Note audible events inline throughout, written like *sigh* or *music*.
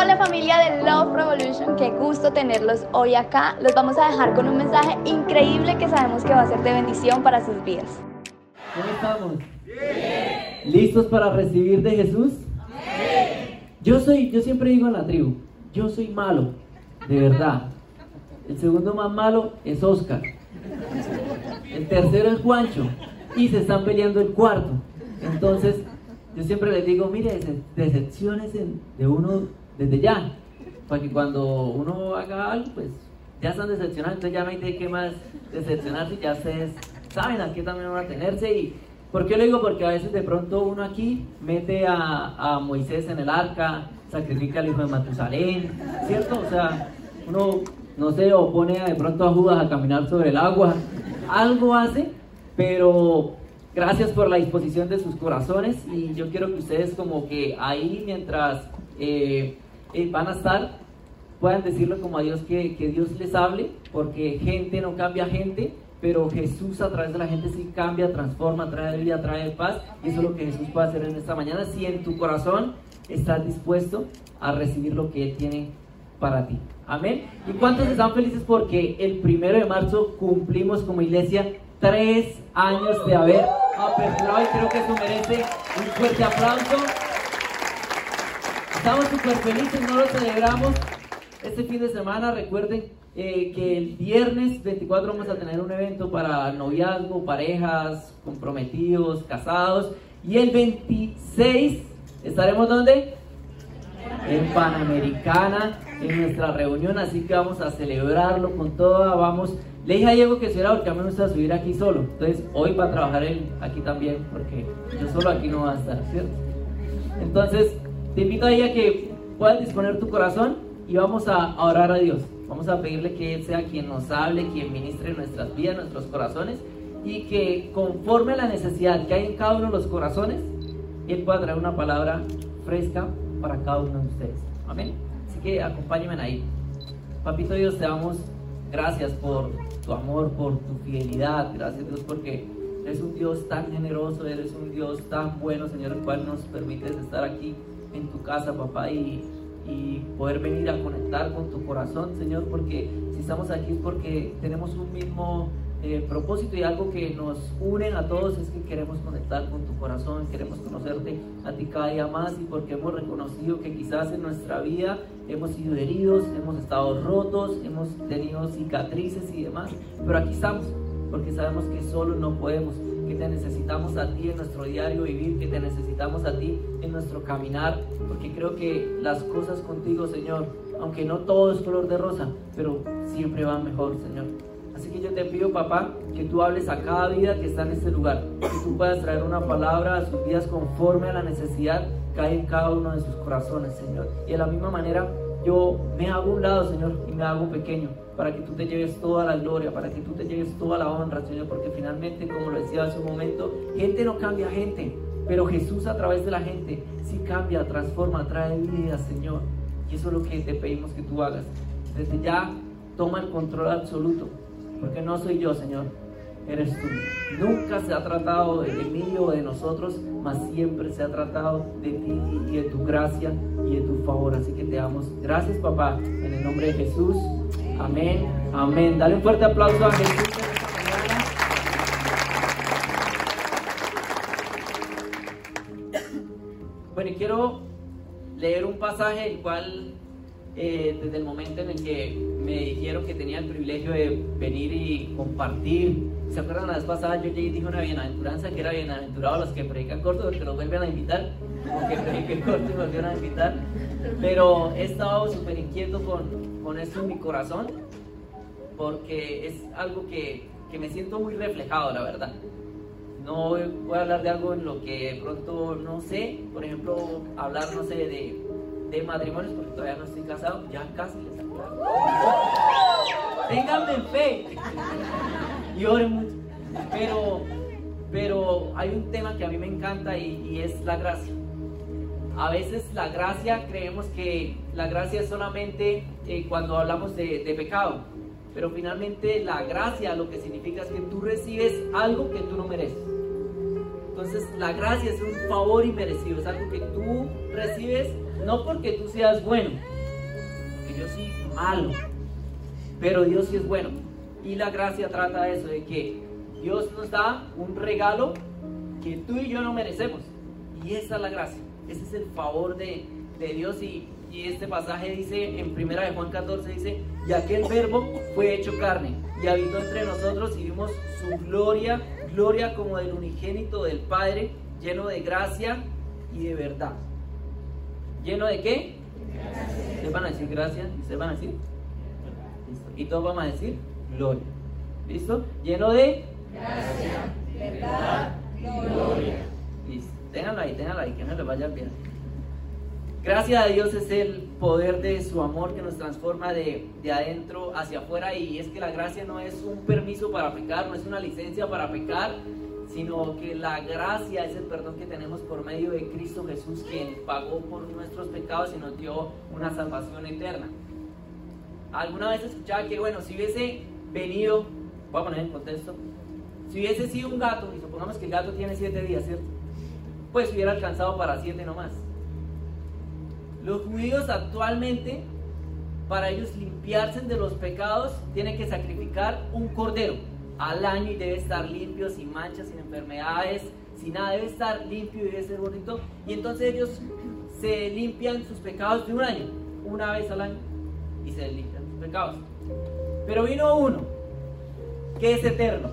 Hola familia de Love Revolution, qué gusto tenerlos hoy acá. Los vamos a dejar con un mensaje increíble que sabemos que va a ser de bendición para sus vidas. ¿Cómo estamos? Bien. ¿Listos para recibir de Jesús? Bien. Yo soy, yo siempre digo en la tribu, yo soy malo, de verdad. El segundo más malo es Oscar. El tercero es Juancho. Y se están peleando el cuarto. Entonces, yo siempre les digo, mire, decepciones de uno desde ya. Para que cuando uno haga algo, pues ya están decepcionados. Entonces ya no hay de qué más decepcionarse. Ya ustedes saben a qué también van a tenerse. Y, ¿Por qué lo digo? Porque a veces de pronto uno aquí mete a, a Moisés en el arca, sacrifica al hijo de Matusalén, ¿cierto? O sea, uno no sé, o pone de pronto a Judas a caminar sobre el agua, algo hace, pero gracias por la disposición de sus corazones y yo quiero que ustedes como que ahí mientras eh, eh, van a estar, puedan decirle como a Dios que, que Dios les hable, porque gente no cambia gente, pero Jesús a través de la gente sí cambia, transforma, trae vida, trae paz. Y eso es lo que Jesús puede hacer en esta mañana si en tu corazón estás dispuesto a recibir lo que Él tiene para ti. Amén. ¿Y cuántos están felices porque el primero de marzo cumplimos como iglesia tres años de haber aperturado y creo que eso merece un fuerte aplauso. Estamos súper felices, no lo celebramos este fin de semana. Recuerden eh, que el viernes 24 vamos a tener un evento para noviazgo, parejas, comprometidos, casados. Y el 26 estaremos donde? En Panamericana en nuestra reunión, así que vamos a celebrarlo con toda, vamos. Le dije a Diego que será porque a mí me gusta subir aquí solo, entonces hoy va a trabajar él aquí también, porque yo solo aquí no va a estar, ¿cierto? Entonces, te invito a ella que puedas disponer tu corazón y vamos a orar a Dios. Vamos a pedirle que Él sea quien nos hable, quien ministre nuestras vidas, nuestros corazones y que conforme a la necesidad que hay en cada uno de los corazones, Él pueda traer una palabra fresca para cada uno de ustedes. Amén que acompáñenme ahí. Papito Dios, te damos gracias por tu amor, por tu fidelidad. Gracias Dios porque eres un Dios tan generoso, eres un Dios tan bueno, Señor, el cual nos permites estar aquí en tu casa, papá, y, y poder venir a conectar con tu corazón, Señor, porque si estamos aquí es porque tenemos un mismo el propósito y algo que nos unen a todos es que queremos conectar con tu corazón, queremos conocerte a ti cada día más y porque hemos reconocido que quizás en nuestra vida hemos sido heridos, hemos estado rotos, hemos tenido cicatrices y demás, pero aquí estamos porque sabemos que solo no podemos, que te necesitamos a ti en nuestro diario vivir, que te necesitamos a ti en nuestro caminar, porque creo que las cosas contigo, Señor, aunque no todo es color de rosa, pero siempre van mejor, Señor. Así que yo te pido, papá, que tú hables a cada vida que está en este lugar, que tú puedas traer una palabra a sus vidas conforme a la necesidad que hay en cada uno de sus corazones, Señor. Y de la misma manera, yo me hago un lado, Señor, y me hago pequeño, para que tú te lleves toda la gloria, para que tú te lleves toda la honra, Señor, porque finalmente, como lo decía hace un momento, gente no cambia gente, pero Jesús a través de la gente sí cambia, transforma, trae vida, Señor. Y eso es lo que te pedimos que tú hagas. Desde ya, toma el control absoluto porque no soy yo, Señor, eres tú. Nunca se ha tratado de mí o de nosotros, mas siempre se ha tratado de ti y de tu gracia y de tu favor. Así que te damos gracias, papá, en el nombre de Jesús. Amén, amén. Dale un fuerte aplauso a Jesús. Bueno, quiero leer un pasaje el cual eh, desde el momento en el que me dijeron que tenía el privilegio de venir y compartir. ¿Se acuerdan la vez pasada? Yo llegué y dije una bienaventuranza que era bienaventurado a los que predican corto porque los vuelven a invitar, como que prediquen corto y volvieron a invitar. Pero he estado súper inquieto con, con esto en mi corazón porque es algo que, que me siento muy reflejado, la verdad. No voy a hablar de algo en lo que pronto no sé, por ejemplo, hablar, no sé, de de matrimonios, porque todavía no estoy casado, ya casi les Ténganme fe y oren mucho. Pero, pero hay un tema que a mí me encanta y, es la gracia. A veces la gracia, creemos que la gracia es solamente eh, cuando hablamos de, de pecado, pero finalmente la gracia lo que significa es que tú recibes algo que tú no mereces. Entonces la gracia es un favor inmerecido, es algo que tú recibes no porque tú seas bueno, que yo soy malo, pero Dios sí es bueno. Y la gracia trata de eso, de que Dios nos da un regalo que tú y yo no merecemos. Y esa es la gracia, ese es el favor de, de Dios. Y, y, este pasaje dice, en primera de Juan 14, dice, y aquel verbo fue hecho carne y habitó entre nosotros y vimos su gloria, gloria como del unigénito del Padre, lleno de gracia y de verdad. ¿Lleno de qué? Ustedes van a decir gracias y ustedes van a decir. Y todos vamos a decir gloria. ¿Listo? Lleno de gracia, verdad gloria. Listo. Ténganlo ahí, ténganlo ahí, que no les vaya bien. Gracias a Dios es el poder de su amor que nos transforma de, de, adentro hacia afuera y es que la gracia no es un permiso para pecar, no es una licencia para pecar, sino que la gracia es el perdón que tenemos por medio de Cristo Jesús, quien pagó por nuestros pecados y nos dio una salvación eterna. Alguna vez escuchaba que, bueno, si hubiese venido, voy a poner en contexto, si hubiese sido un gato, y supongamos que el gato tiene siete días, ¿cierto? Pues hubiera alcanzado para siete nomás. Los judíos actualmente, para ellos limpiarse de los pecados, tienen que sacrificar un cordero al año y debe estar limpio, sin manchas, sin enfermedades, sin nada, debe estar limpio y debe ser bonito. Y entonces ellos se limpian sus pecados de un año, una vez al año, y se limpian sus pecados. Pero vino uno, que es eterno,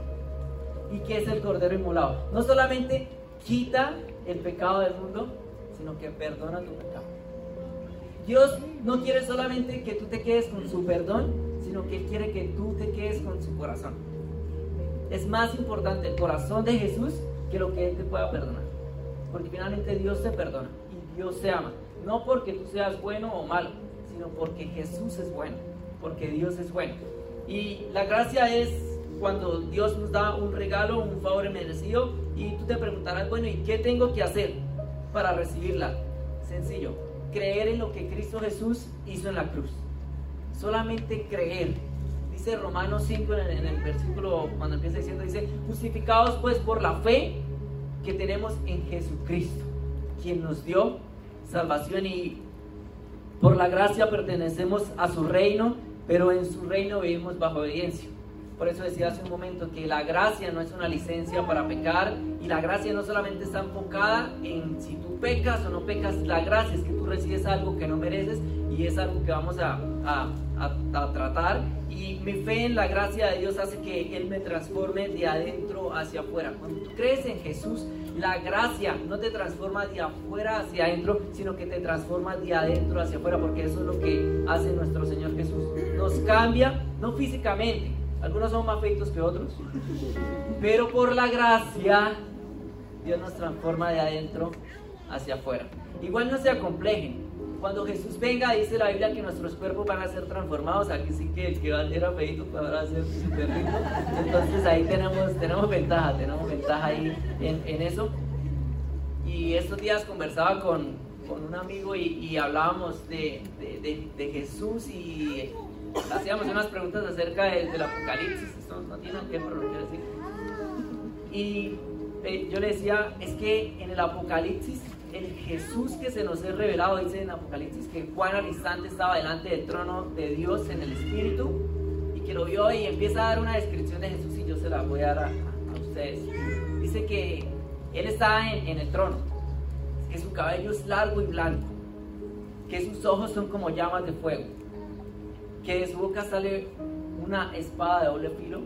y que es el Cordero Inmolado. No solamente quita el pecado del mundo, sino que perdona tu pecado. Dios no quiere solamente que tú te quedes con su perdón, sino que quiere que tú te quedes con su corazón. Es más importante el corazón de Jesús que lo que Él te pueda perdonar. Porque finalmente Dios te perdona y Dios te ama. No porque tú seas bueno o malo, sino porque Jesús es bueno, porque Dios es bueno. Y la gracia es cuando Dios nos da un regalo, un favor merecido, y tú te preguntarás, bueno, ¿y qué tengo que hacer para recibirla? Sencillo, creer en lo que Cristo Jesús hizo en la cruz. Solamente creer. Dice Romanos 5 en el, en el versículo, cuando empieza diciendo, dice, justificados pues por la fe que tenemos en Jesucristo, quien nos dio salvación y por la gracia pertenecemos a su reino, pero en su reino vivimos bajo obediencia. Por eso decía hace un momento que la gracia no es una licencia para pecar y la gracia no solamente está enfocada en si pecas o no pecas, la gracia es que tú recibes algo que no mereces y es algo que vamos a, a, a, a tratar. Y mi fe en la gracia de Dios hace que Él me transforme de adentro hacia afuera. Cuando tú crees en Jesús, la gracia no te transforma de afuera hacia adentro, sino que te transforma de adentro hacia afuera, porque eso es lo que hace nuestro Señor Jesús. Nos cambia, no físicamente, algunos son más feitos que otros, pero por la gracia Dios nos transforma de adentro hacia afuera. Igual no se acomplejen. Cuando Jesús venga, dice la Biblia que nuestros cuerpos van a ser transformados. Aquí sí que el que era feito ahora ser súper rico. Entonces ahí tenemos, tenemos ventaja, tenemos ventaja ahí en, en eso. Y estos días conversaba con, con un amigo y, y hablábamos de, de, de, de Jesús y hacíamos unas preguntas acerca del, Apocalipsis, esto no tiene que ver, lo decir. Y eh, yo le decía, es que en el Apocalipsis, el Jesús que se nos es revelado, dice en Apocalipsis que Juan al instante estaba delante del trono de Dios en el Espíritu y que lo vio y empieza a dar una descripción de Jesús y yo se la voy a dar a, ustedes. Dice que Él está en, en el trono, que su cabello es largo y blanco, que sus ojos son como llamas de fuego que de su boca sale una espada de doble filo,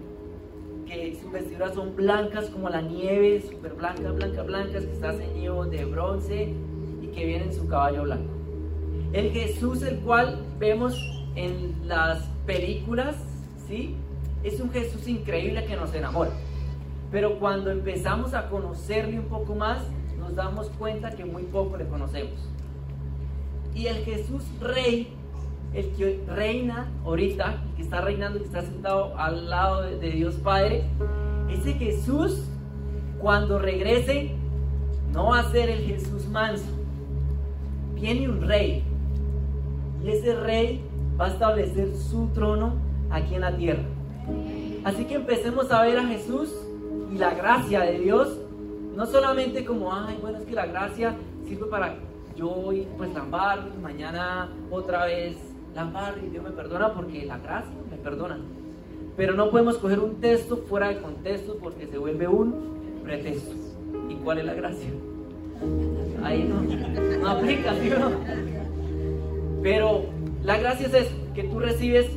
que sus vestiduras son blancas como la nieve, súper blancas, blancas, blancas, que está ceñido de bronce y que viene en su caballo blanco. El Jesús el cual vemos en las películas, ¿sí? Es un Jesús increíble que nos enamora. Pero cuando empezamos a conocerle un poco más, nos damos cuenta que muy poco le conocemos. Y el Jesús Rey el que reina ahorita, que está reinando, que está sentado al lado de, Dios Padre, ese Jesús, cuando regrese, no va a ser el Jesús manso. Viene un rey. Y ese rey va a establecer su trono aquí en la tierra. Así que empecemos a ver a Jesús y la gracia de Dios, no solamente como, ay, bueno, es que la gracia sirve para yo hoy pues lambar mañana otra vez lambar y Dios me perdona porque la gracia me perdona. Pero no podemos coger un texto fuera de contexto porque se vuelve un pretexto. ¿Y cuál es la gracia? Ahí no, no aplica, ¿sí no? Pero la gracia es eso, que tú recibes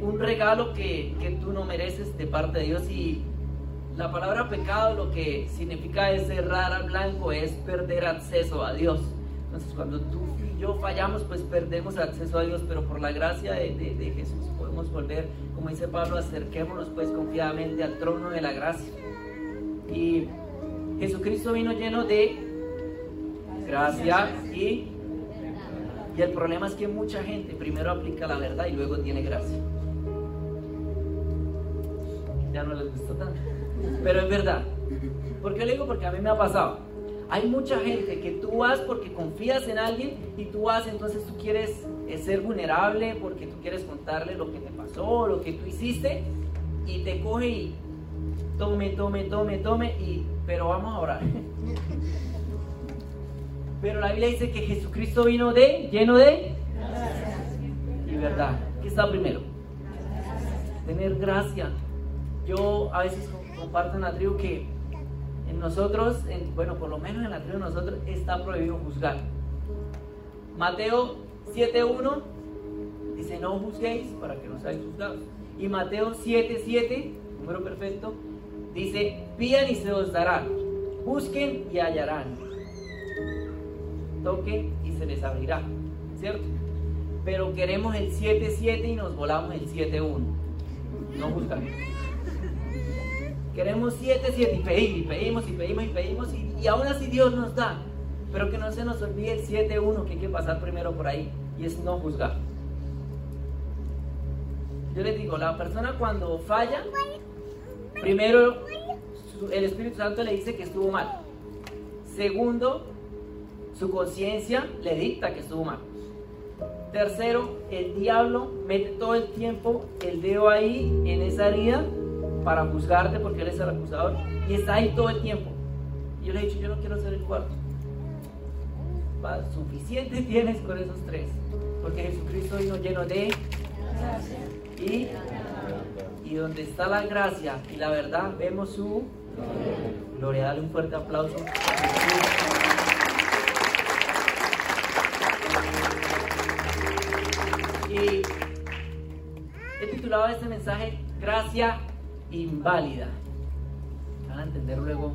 un regalo que, que tú no mereces de parte de Dios y la palabra pecado lo que significa es cerrar al blanco, es perder acceso a Dios. Entonces cuando tú y yo fallamos, pues perdemos acceso a Dios, pero por la gracia de, Jesús podemos volver, como dice Pablo, acerquémonos pues confiadamente al trono de la gracia. Y Jesucristo vino lleno de gracia y, y el problema es que mucha gente primero aplica la verdad y luego tiene gracia. Ya no les gustó tanto. Pero es verdad. ¿Por qué le digo? Porque a mí me ha pasado. Hay mucha gente que tú vas porque confías en alguien y tú vas, entonces tú quieres eh, ser vulnerable porque tú quieres contarle lo que te pasó, lo que tú hiciste y te coge y tome, tome, tome, tome y pero vamos a orar. Pero la Biblia dice que Jesucristo vino de lleno de y verdad. ¿Qué está primero? Tener gracia. Yo a veces comparto en la tribu que en nosotros, bueno, por lo menos en la tribu de nosotros está prohibido juzgar. Mateo 7.1 dice no juzguéis para que no seáis juzgados. Y Mateo 7.7, número perfecto, dice pidan y se os dará, busquen y hallarán, toquen y se les abrirá, ¿cierto? Pero queremos el 7.7 y nos volamos el 7.1. No juzgamos. Queremos siete, siete, y pedimos, y pedimos, y pedimos, y pedimos, y, aún así Dios nos da. Pero que no se nos olvide el 7-1 que hay que pasar primero por ahí, y es no juzgar. Yo les digo, la persona cuando falla, primero el Espíritu Santo le dice que estuvo mal. Segundo, su conciencia le dicta que estuvo mal. Tercero, el diablo mete todo el tiempo el dedo ahí en esa herida para juzgarte porque él es el acusador y está ahí todo el tiempo. Y yo le he dicho, yo no quiero ser el cuarto. suficiente *laughs* tienes con esos tres, porque Jesucristo vino lleno de y, y donde está la gracia y la verdad, vemos su gloria. Dale un fuerte aplauso. Y he titulado este mensaje Gracia inválida. Van a entender luego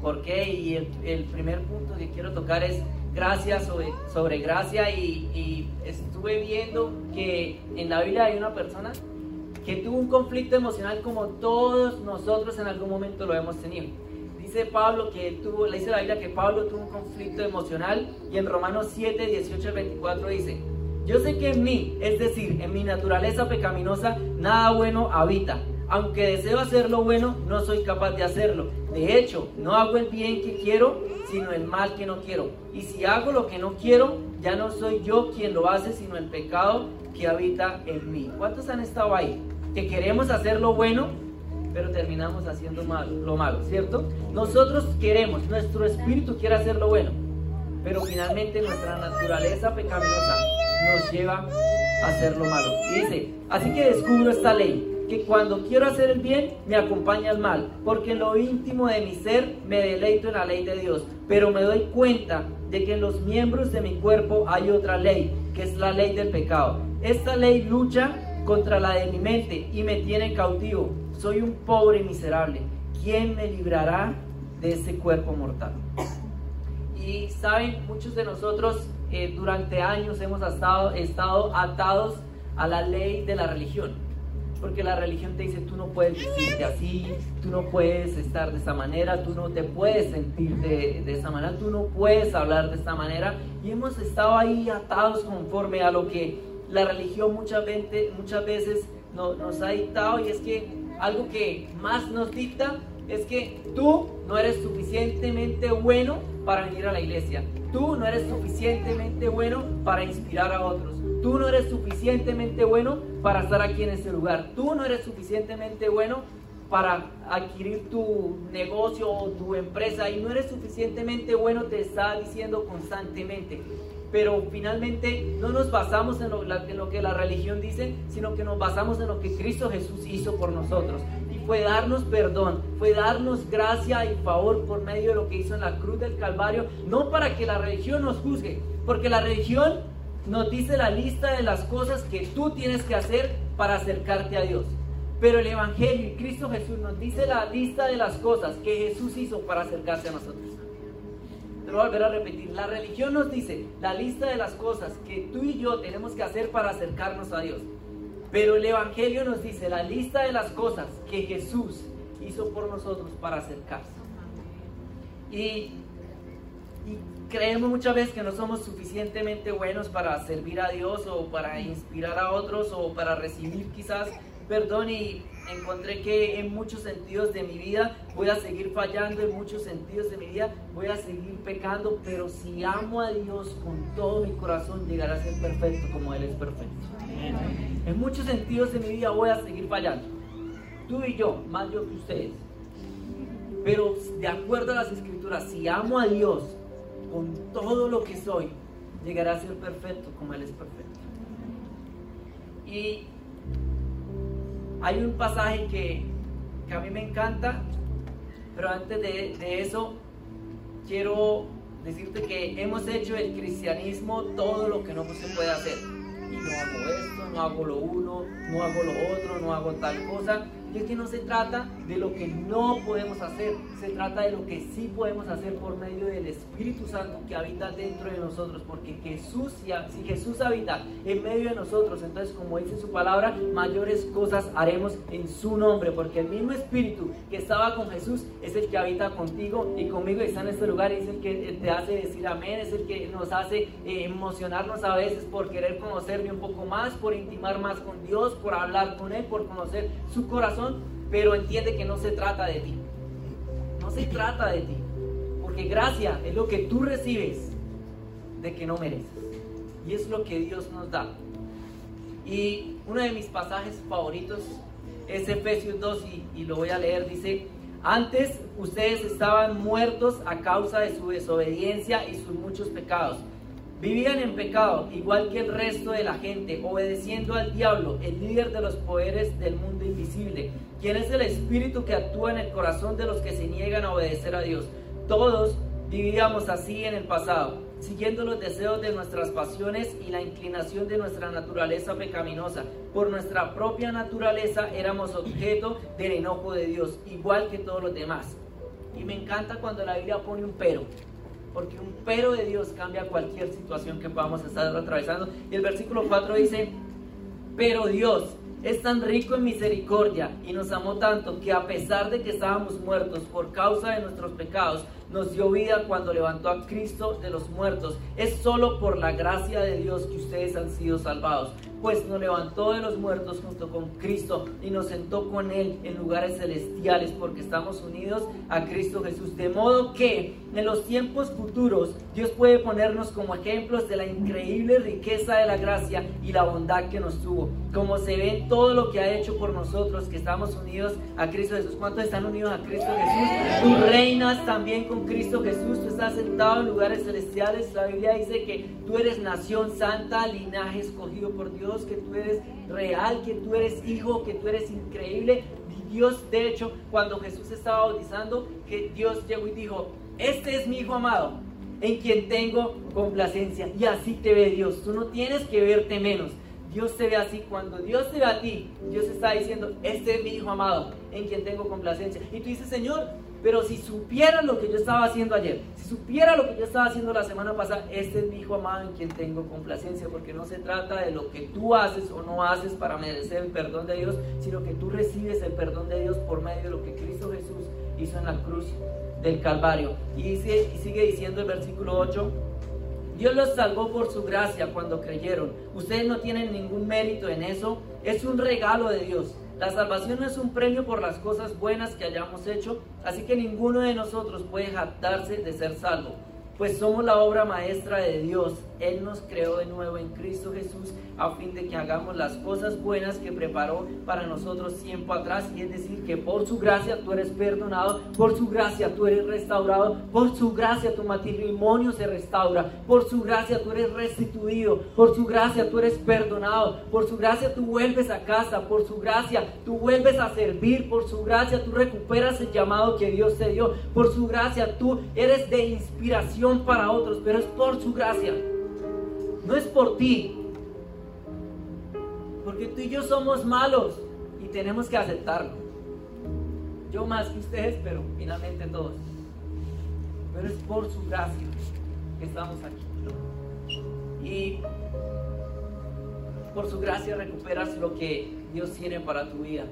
por qué. Y el, primer punto que quiero tocar es gracia sobre, sobre gracia. Y, y, estuve viendo que en la Biblia hay una persona que tuvo un conflicto emocional como todos nosotros en algún momento lo hemos tenido. Dice Pablo que tuvo, le dice la Biblia que Pablo tuvo un conflicto emocional y en Romanos 7, 18 al 24 dice, yo sé que en mí, es decir, en mi naturaleza pecaminosa, nada bueno habita aunque deseo hacer lo bueno, no soy capaz de hacerlo. De hecho, no hago el bien que quiero, sino el mal que no quiero. Y si hago lo que no quiero, ya no soy yo quien lo hace, sino el pecado que habita en mí. ¿Cuántos han estado ahí? Que queremos hacer lo bueno, pero terminamos haciendo lo malo, ¿cierto? Nosotros queremos, nuestro espíritu quiere hacer lo bueno, pero finalmente nuestra naturaleza pecaminosa nos lleva a hacer lo malo. dice, así que descubro esta ley que cuando quiero hacer el bien me acompaña el mal, porque en lo íntimo de mi ser me deleito en la ley de Dios, pero me doy cuenta de que en los miembros de mi cuerpo hay otra ley, que es la ley del pecado. Esta ley lucha contra la de mi mente y me tiene cautivo. Soy un pobre miserable. ¿Quién me librará de ese cuerpo mortal? Y saben, muchos de nosotros eh, durante años hemos estado, estado atados a la ley de la religión porque la religión te dice, tú no puedes decirte así, tú no puedes estar de esa manera, tú no te puedes sentir de, de manera, tú no puedes hablar de esta manera. Y hemos estado ahí atados conforme a lo que la religión muchas veces, muchas veces nos ha dictado y es que algo que más nos dicta es que tú no eres suficientemente bueno para venir a la iglesia. Tú no eres suficientemente bueno para inspirar a otros. Tú no eres suficientemente bueno para estar aquí en este lugar. Tú no eres suficientemente bueno para adquirir tu negocio o tu empresa y no eres suficientemente bueno, te está diciendo constantemente. Pero finalmente no nos basamos en lo, en lo que la religión dice, sino que nos basamos en lo que Cristo Jesús hizo por nosotros. Y fue darnos perdón, fue darnos gracia y favor por medio de lo que hizo en la cruz del Calvario, no para que la religión nos juzgue, porque la religión nos dice la lista de las cosas que tú tienes que hacer para acercarte a Dios. Pero el Evangelio y Cristo Jesús nos dice la lista de las cosas que Jesús hizo para acercarse a nosotros. Te voy a volver a repetir. La religión nos dice la lista de las cosas que tú y yo tenemos que hacer para acercarnos a Dios. Pero el Evangelio nos dice la lista de las cosas que Jesús hizo por nosotros para acercarse. Y creemos muchas veces que no somos suficientemente buenos para servir a Dios o para inspirar a otros o para recibir quizás perdón y encontré que en muchos sentidos de mi vida voy a seguir fallando, en muchos sentidos de mi vida voy a seguir pecando, pero si amo a Dios con todo mi corazón llegará a ser perfecto como Él es perfecto. En muchos sentidos de mi vida voy a seguir fallando. Tú y yo, más yo que ustedes. Pero de acuerdo a las escrituras, si amo a Dios con todo lo que soy, llegará a ser perfecto como Él es perfecto. Y hay un pasaje que, que, a mí me encanta, pero antes de, de eso, quiero decirte que hemos hecho el cristianismo todo lo que no se puede hacer. Y no hago esto, no hago lo uno, no hago lo otro, no hago tal cosa. Y es que no se trata de lo que no podemos hacer, se trata de lo que sí podemos hacer por medio del Espíritu Santo que habita dentro de nosotros, porque Jesús, si Jesús habita en medio de nosotros, entonces como dice su palabra, mayores cosas haremos en su nombre, porque el mismo Espíritu que estaba con Jesús es el que habita contigo y conmigo y está en este lugar y es el que te hace decir amén, es el que nos hace eh, emocionarnos a veces por querer conocerle un poco más, por intimar más con Dios, por hablar con Él, por conocer su corazón pero entiende que no se trata de ti. No se trata de ti. Porque gracia es lo que tú recibes de que no mereces. Y es lo que Dios nos da. Y uno de mis pasajes favoritos es Efesios 2 y, y lo voy a leer. Dice, antes ustedes estaban muertos a causa de su desobediencia y sus muchos pecados. Vivían en pecado, igual que el resto de la gente, obedeciendo al diablo, el líder de los poderes del mundo invisible, quien es el espíritu que actúa en el corazón de los que se niegan a obedecer a Dios. Todos vivíamos así en el pasado, siguiendo los deseos de nuestras pasiones y la inclinación de nuestra naturaleza pecaminosa. Por nuestra propia naturaleza éramos objeto del enojo de Dios, igual que todos los demás. Y me encanta cuando la Biblia pone un pero porque un pero de Dios cambia cualquier situación que podamos estar atravesando. Y el versículo 4 dice, pero Dios es tan rico en misericordia y nos amó tanto que a pesar de que estábamos muertos por causa de nuestros pecados, nos dio vida cuando levantó a Cristo de los muertos. Es solo por la gracia de Dios que ustedes han sido salvados pues nos levantó de los muertos junto con Cristo y nos sentó con Él en lugares celestiales porque estamos unidos a Cristo Jesús. De modo que en los tiempos futuros Dios puede ponernos como ejemplos de la increíble riqueza de la gracia y la bondad que nos tuvo. Como se ve en todo lo que ha hecho por nosotros que estamos unidos a Cristo Jesús. ¿Cuántos están unidos a Cristo Jesús? Tú reinas también con Cristo Jesús. Tú estás sentado en lugares celestiales. La Biblia dice que tú eres nación santa, linaje escogido por Dios que tú eres real, que tú eres hijo, que tú eres increíble. Dios, de hecho, cuando Jesús estaba bautizando, que Dios llegó y dijo, este es mi hijo amado, en quien tengo complacencia. Y así te ve Dios. Tú no tienes que verte menos. Dios te ve así. Cuando Dios te ve a ti, Dios está diciendo, este es mi hijo amado, en quien tengo complacencia. Y tú dices, Señor, pero si supiera lo que yo estaba haciendo ayer, si supiera lo que yo estaba haciendo la semana pasada, este es mi hijo amado en quien tengo complacencia, porque no se trata de lo que tú haces o no haces para merecer el perdón de Dios, sino que tú recibes el perdón de Dios por medio de lo que Cristo Jesús hizo en la cruz del Calvario. Y, dice, y sigue diciendo el versículo 8. Dios los salvó por su gracia cuando creyeron. Ustedes no tienen ningún mérito en eso. Es un regalo de Dios. La salvación no es un premio por las cosas buenas que hayamos hecho, así que ninguno de nosotros puede jactarse de ser salvo, pues somos la obra maestra de Dios. Él nos creó de nuevo en Cristo Jesús a fin de que hagamos las cosas buenas que preparó para nosotros tiempo atrás. Y es decir, que por su gracia tú eres perdonado, por su gracia tú eres restaurado, por su gracia tu matrimonio se restaura, por su gracia tú eres restituido, por su gracia tú eres perdonado, por su gracia tú vuelves a casa, por su gracia tú vuelves a servir, por su gracia tú recuperas el llamado que Dios te dio, por su gracia tú eres de inspiración para otros, pero es por su gracia, no es por ti. Porque tú y yo somos malos y tenemos que aceptarlo. Yo más que ustedes, pero finalmente todos. Pero es por su gracia que estamos aquí. Y por su gracia recuperas lo que Dios tiene para tu vida.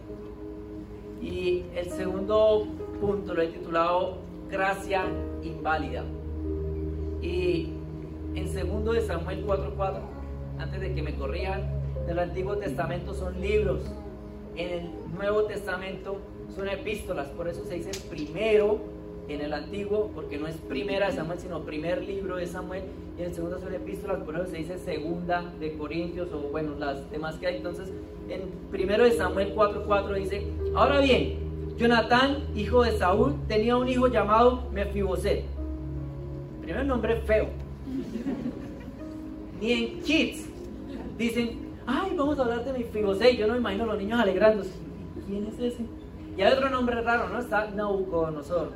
Y el segundo punto lo he titulado Gracia inválida. Y en segundo de Samuel 4:4, antes de que me corrijan, del Antiguo Testamento son libros. En el Nuevo Testamento son epístolas, por eso se dice primero en el antiguo, porque no es primera de Samuel, sino primer libro de Samuel, y en el segundo son epístolas, por eso se dice segunda de Corintios, o bueno, las demás que hay. Entonces, en primero de Samuel 4:4 dice, ahora bien, Jonatán, hijo de Saúl, tenía un hijo llamado Mefiboset. Primero nombre feo. Ni en kids dicen, ay, vamos a hablar de Mefiboset. Yo no me imagino a los niños alegrándose. ¿Quién es ese? Y hay otro nombre raro, ¿no? Está Nabucodonosor.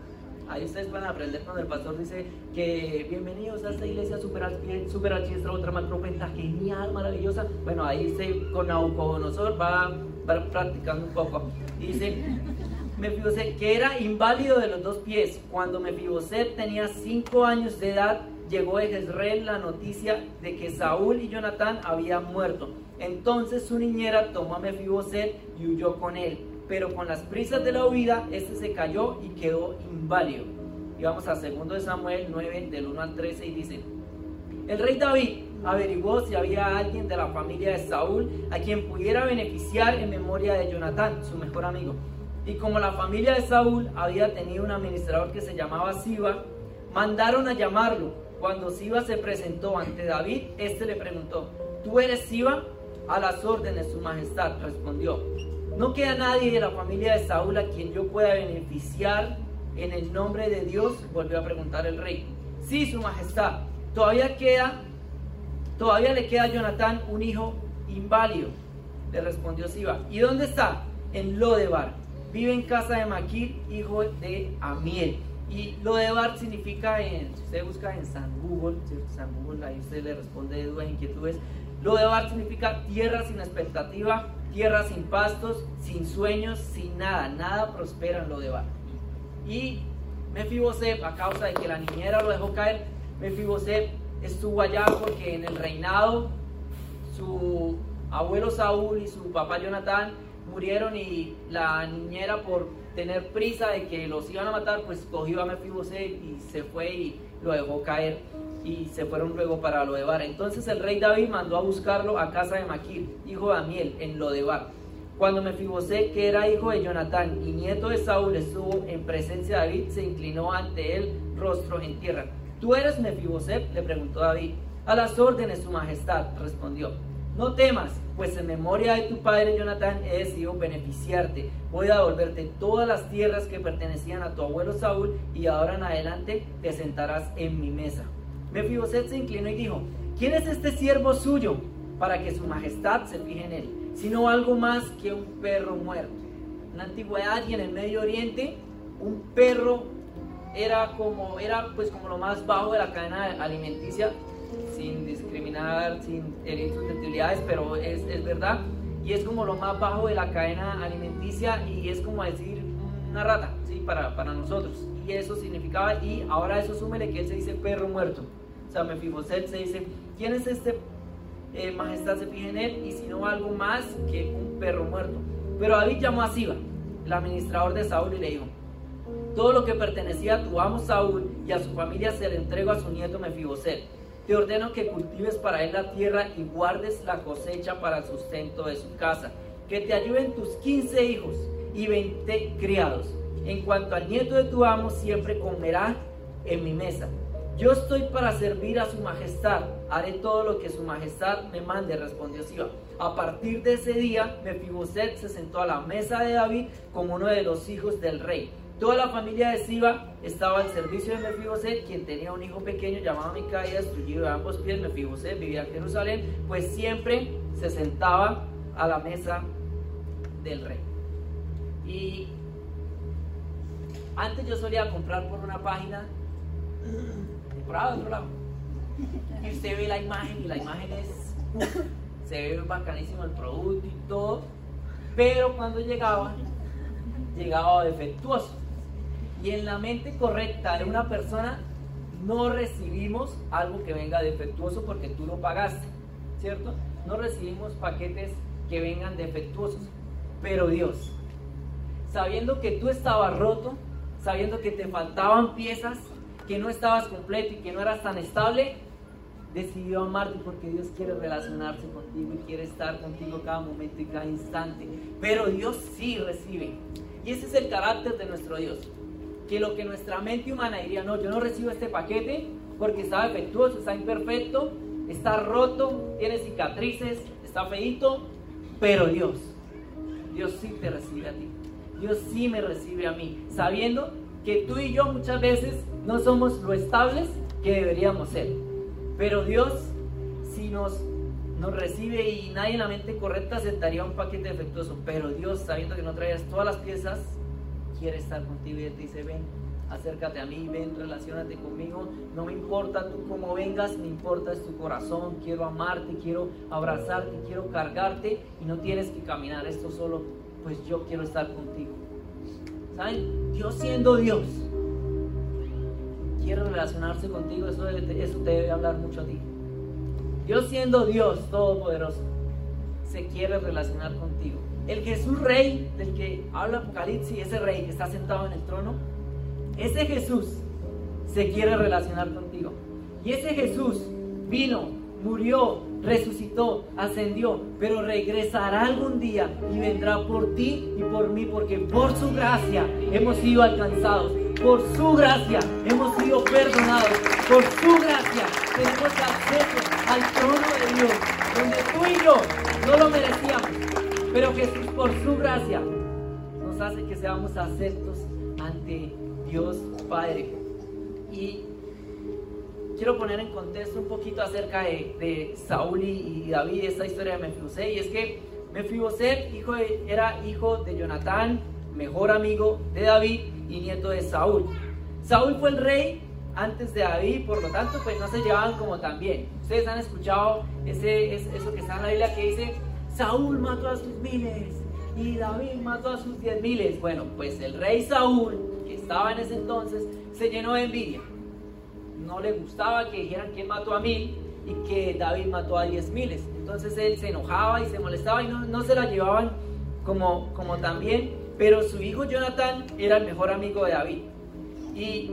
Ahí ustedes a aprender cuando el pastor dice que bienvenidos a esta iglesia super, super otra macropenta genial, maravillosa. Bueno, ahí se, con Nabucodonosor va, va practicando un poco. Dice, Mefiboset, que era inválido de los dos pies. Cuando Mefiboset tenía cinco años de edad, llegó de Jezreel la noticia de que Saúl y Jonatán habían muerto. Entonces su niñera tomó a Mefiboset y huyó con él. Pero con las prisas de la huida, este se cayó y quedó inválido. Y vamos a 2 Samuel 9, del 1 al 13, y dice: El rey David averiguó si había alguien de la familia de Saúl a quien pudiera beneficiar en memoria de Jonatán, su mejor amigo. Y como la familia de Saúl había tenido un administrador que se llamaba Siba, mandaron a llamarlo. Cuando Siba se presentó ante David, este le preguntó, ¿tú eres Siba? A las órdenes, su majestad, respondió. No queda nadie de la familia de Saúl a quien yo pueda beneficiar en el nombre de Dios, volvió a preguntar el rey. Sí, su majestad, todavía queda, todavía le queda a Jonatán un hijo inválido, le respondió Siba. ¿Y dónde está? En Lodebar vive en casa de Maquir, hijo de Amiel. Y lo de Bar significa, en, si usted busca en San Google, San Google, ahí usted le responde dudas, inquietudes. Lo de Bar significa tierra sin expectativa, tierra sin pastos, sin sueños, sin nada. Nada prospera en lo de Bar. Y Mefiboset, a causa de que la niñera lo dejó caer, Mefiboset estuvo allá porque en el reinado su abuelo Saúl y su papá Jonatán murieron y la niñera por tener prisa de que los iban a matar, pues cogió a Mefiboset y se fue y lo dejó caer y se fueron luego para Lodebar. Entonces el rey David mandó a buscarlo a casa de Maquir, hijo de Amiel, en Lodebar. Cuando Mefiboset, que era hijo de Jonatán y nieto de Saúl, estuvo en presencia de David, se inclinó ante él, rostro en tierra. ¿Tú eres Mefiboset? le preguntó David. A las órdenes, su majestad, respondió. No temas, pues en memoria de tu padre Jonatán he decidido beneficiarte. Voy a devolverte todas las tierras que pertenecían a tu abuelo Saúl y ahora en adelante te sentarás en mi mesa. Mefiboset se inclinó y dijo, ¿quién es este siervo suyo para que su majestad se fije en él? Sino algo más que un perro muerto. En la antigüedad y en el Medio Oriente, un perro era como, era pues como lo más bajo de la cadena alimenticia sin discriminar, sin herir susceptibilidades, pero es, es verdad. Y es como lo más bajo de la cadena alimenticia y es como decir una rata, ¿sí? Para, para nosotros. Y eso significaba, y ahora eso súmele que él se dice perro muerto. O sea, Mefiboset se dice, ¿quién es este eh, majestad se fija en él? Y si no algo más que un perro muerto. Pero David llamó a Siba, el administrador de Saúl, y le dijo, todo lo que pertenecía a tu amo Saúl y a su familia se le entregó a su nieto Mefiboset te ordeno que cultives para él la tierra y guardes la cosecha para el sustento de su casa. Que te ayuden tus 15 hijos y 20 criados. En cuanto al nieto de tu amo, siempre comerá en mi mesa. Yo estoy para servir a su majestad. Haré todo lo que su majestad me mande, respondió Siba. A partir de ese día, Mefiboset se sentó a la mesa de David como uno de los hijos del rey. Toda la familia de Siba estaba al servicio de Mefiboset, quien tenía un hijo pequeño llamado Micaías, destruido de ambos pies. Mefiboset vivía en Jerusalén, pues siempre se sentaba a la mesa del rey. Y antes yo solía comprar por una página, compraba de otro lado. Y usted ve la imagen y la imagen es, se ve bacanísimo el producto y todo, pero cuando llegaba, llegaba defectuoso. Y en la mente correcta de una persona no recibimos algo que venga defectuoso porque tú lo pagaste, ¿cierto? No recibimos paquetes que vengan defectuosos. Pero Dios, sabiendo que tú estabas roto, sabiendo que te faltaban piezas, que no estabas completo y que no eras tan estable, decidió amarte porque Dios quiere relacionarse contigo y quiere estar contigo cada momento y cada instante. Pero Dios sí recibe. Y ese es el carácter de nuestro Dios. Que lo que nuestra mente humana diría, no, yo no recibo este paquete porque está defectuoso, está imperfecto, está roto, tiene cicatrices, está feito, pero Dios, Dios sí te recibe a ti. Dios sí me recibe a mí, sabiendo que tú y yo muchas veces no somos lo estables que deberíamos ser. Pero Dios, si nos, nos recibe y nadie en la mente correcta aceptaría un paquete defectuoso, pero Dios, sabiendo que no traías todas las piezas, quiere estar contigo y te dice, ven, acércate a mí, ven, relacionate conmigo. No me importa tú cómo vengas, me importa es tu corazón. Quiero amarte, quiero abrazarte, quiero cargarte y no tienes que caminar esto solo, pues yo quiero estar contigo. ¿Saben? Dios siendo Dios, quiere relacionarse contigo, eso, eso te debe hablar mucho a ti. Dios siendo Dios Todopoderoso, se quiere relacionar contigo. El Jesús Rey del que habla Apocalipsis, ese Rey que está sentado en el trono, ese Jesús se quiere relacionar contigo. Y ese Jesús vino, murió, resucitó, ascendió, pero regresará algún día y vendrá por ti y por mí, porque por su gracia hemos sido alcanzados, por su gracia hemos sido perdonados, por su gracia tenemos acceso al trono de Dios, donde tú y yo no lo merecíamos, pero Jesús por su gracia nos hace que seamos aceptos ante Dios Padre. Y quiero poner en contexto un poquito acerca de, Saúl y, David, esta historia de Mefiboset, y es que Mefiboset hijo era hijo de Jonatán, mejor amigo de David y nieto de Saúl. Saúl fue el rey antes de David, por lo tanto, pues no se llevaban como tan bien. Ustedes han escuchado ese, eso que está en la Biblia que dice, Saúl mató a sus miles y David mató a sus diez miles. Bueno, pues el rey Saúl, que estaba en ese entonces, se llenó de envidia. No le gustaba que dijeran quién mató a mil y que David mató a diez miles. Entonces él se enojaba y se molestaba y no, se la llevaban como, como también. Pero su hijo Jonathan era el mejor amigo de David. Y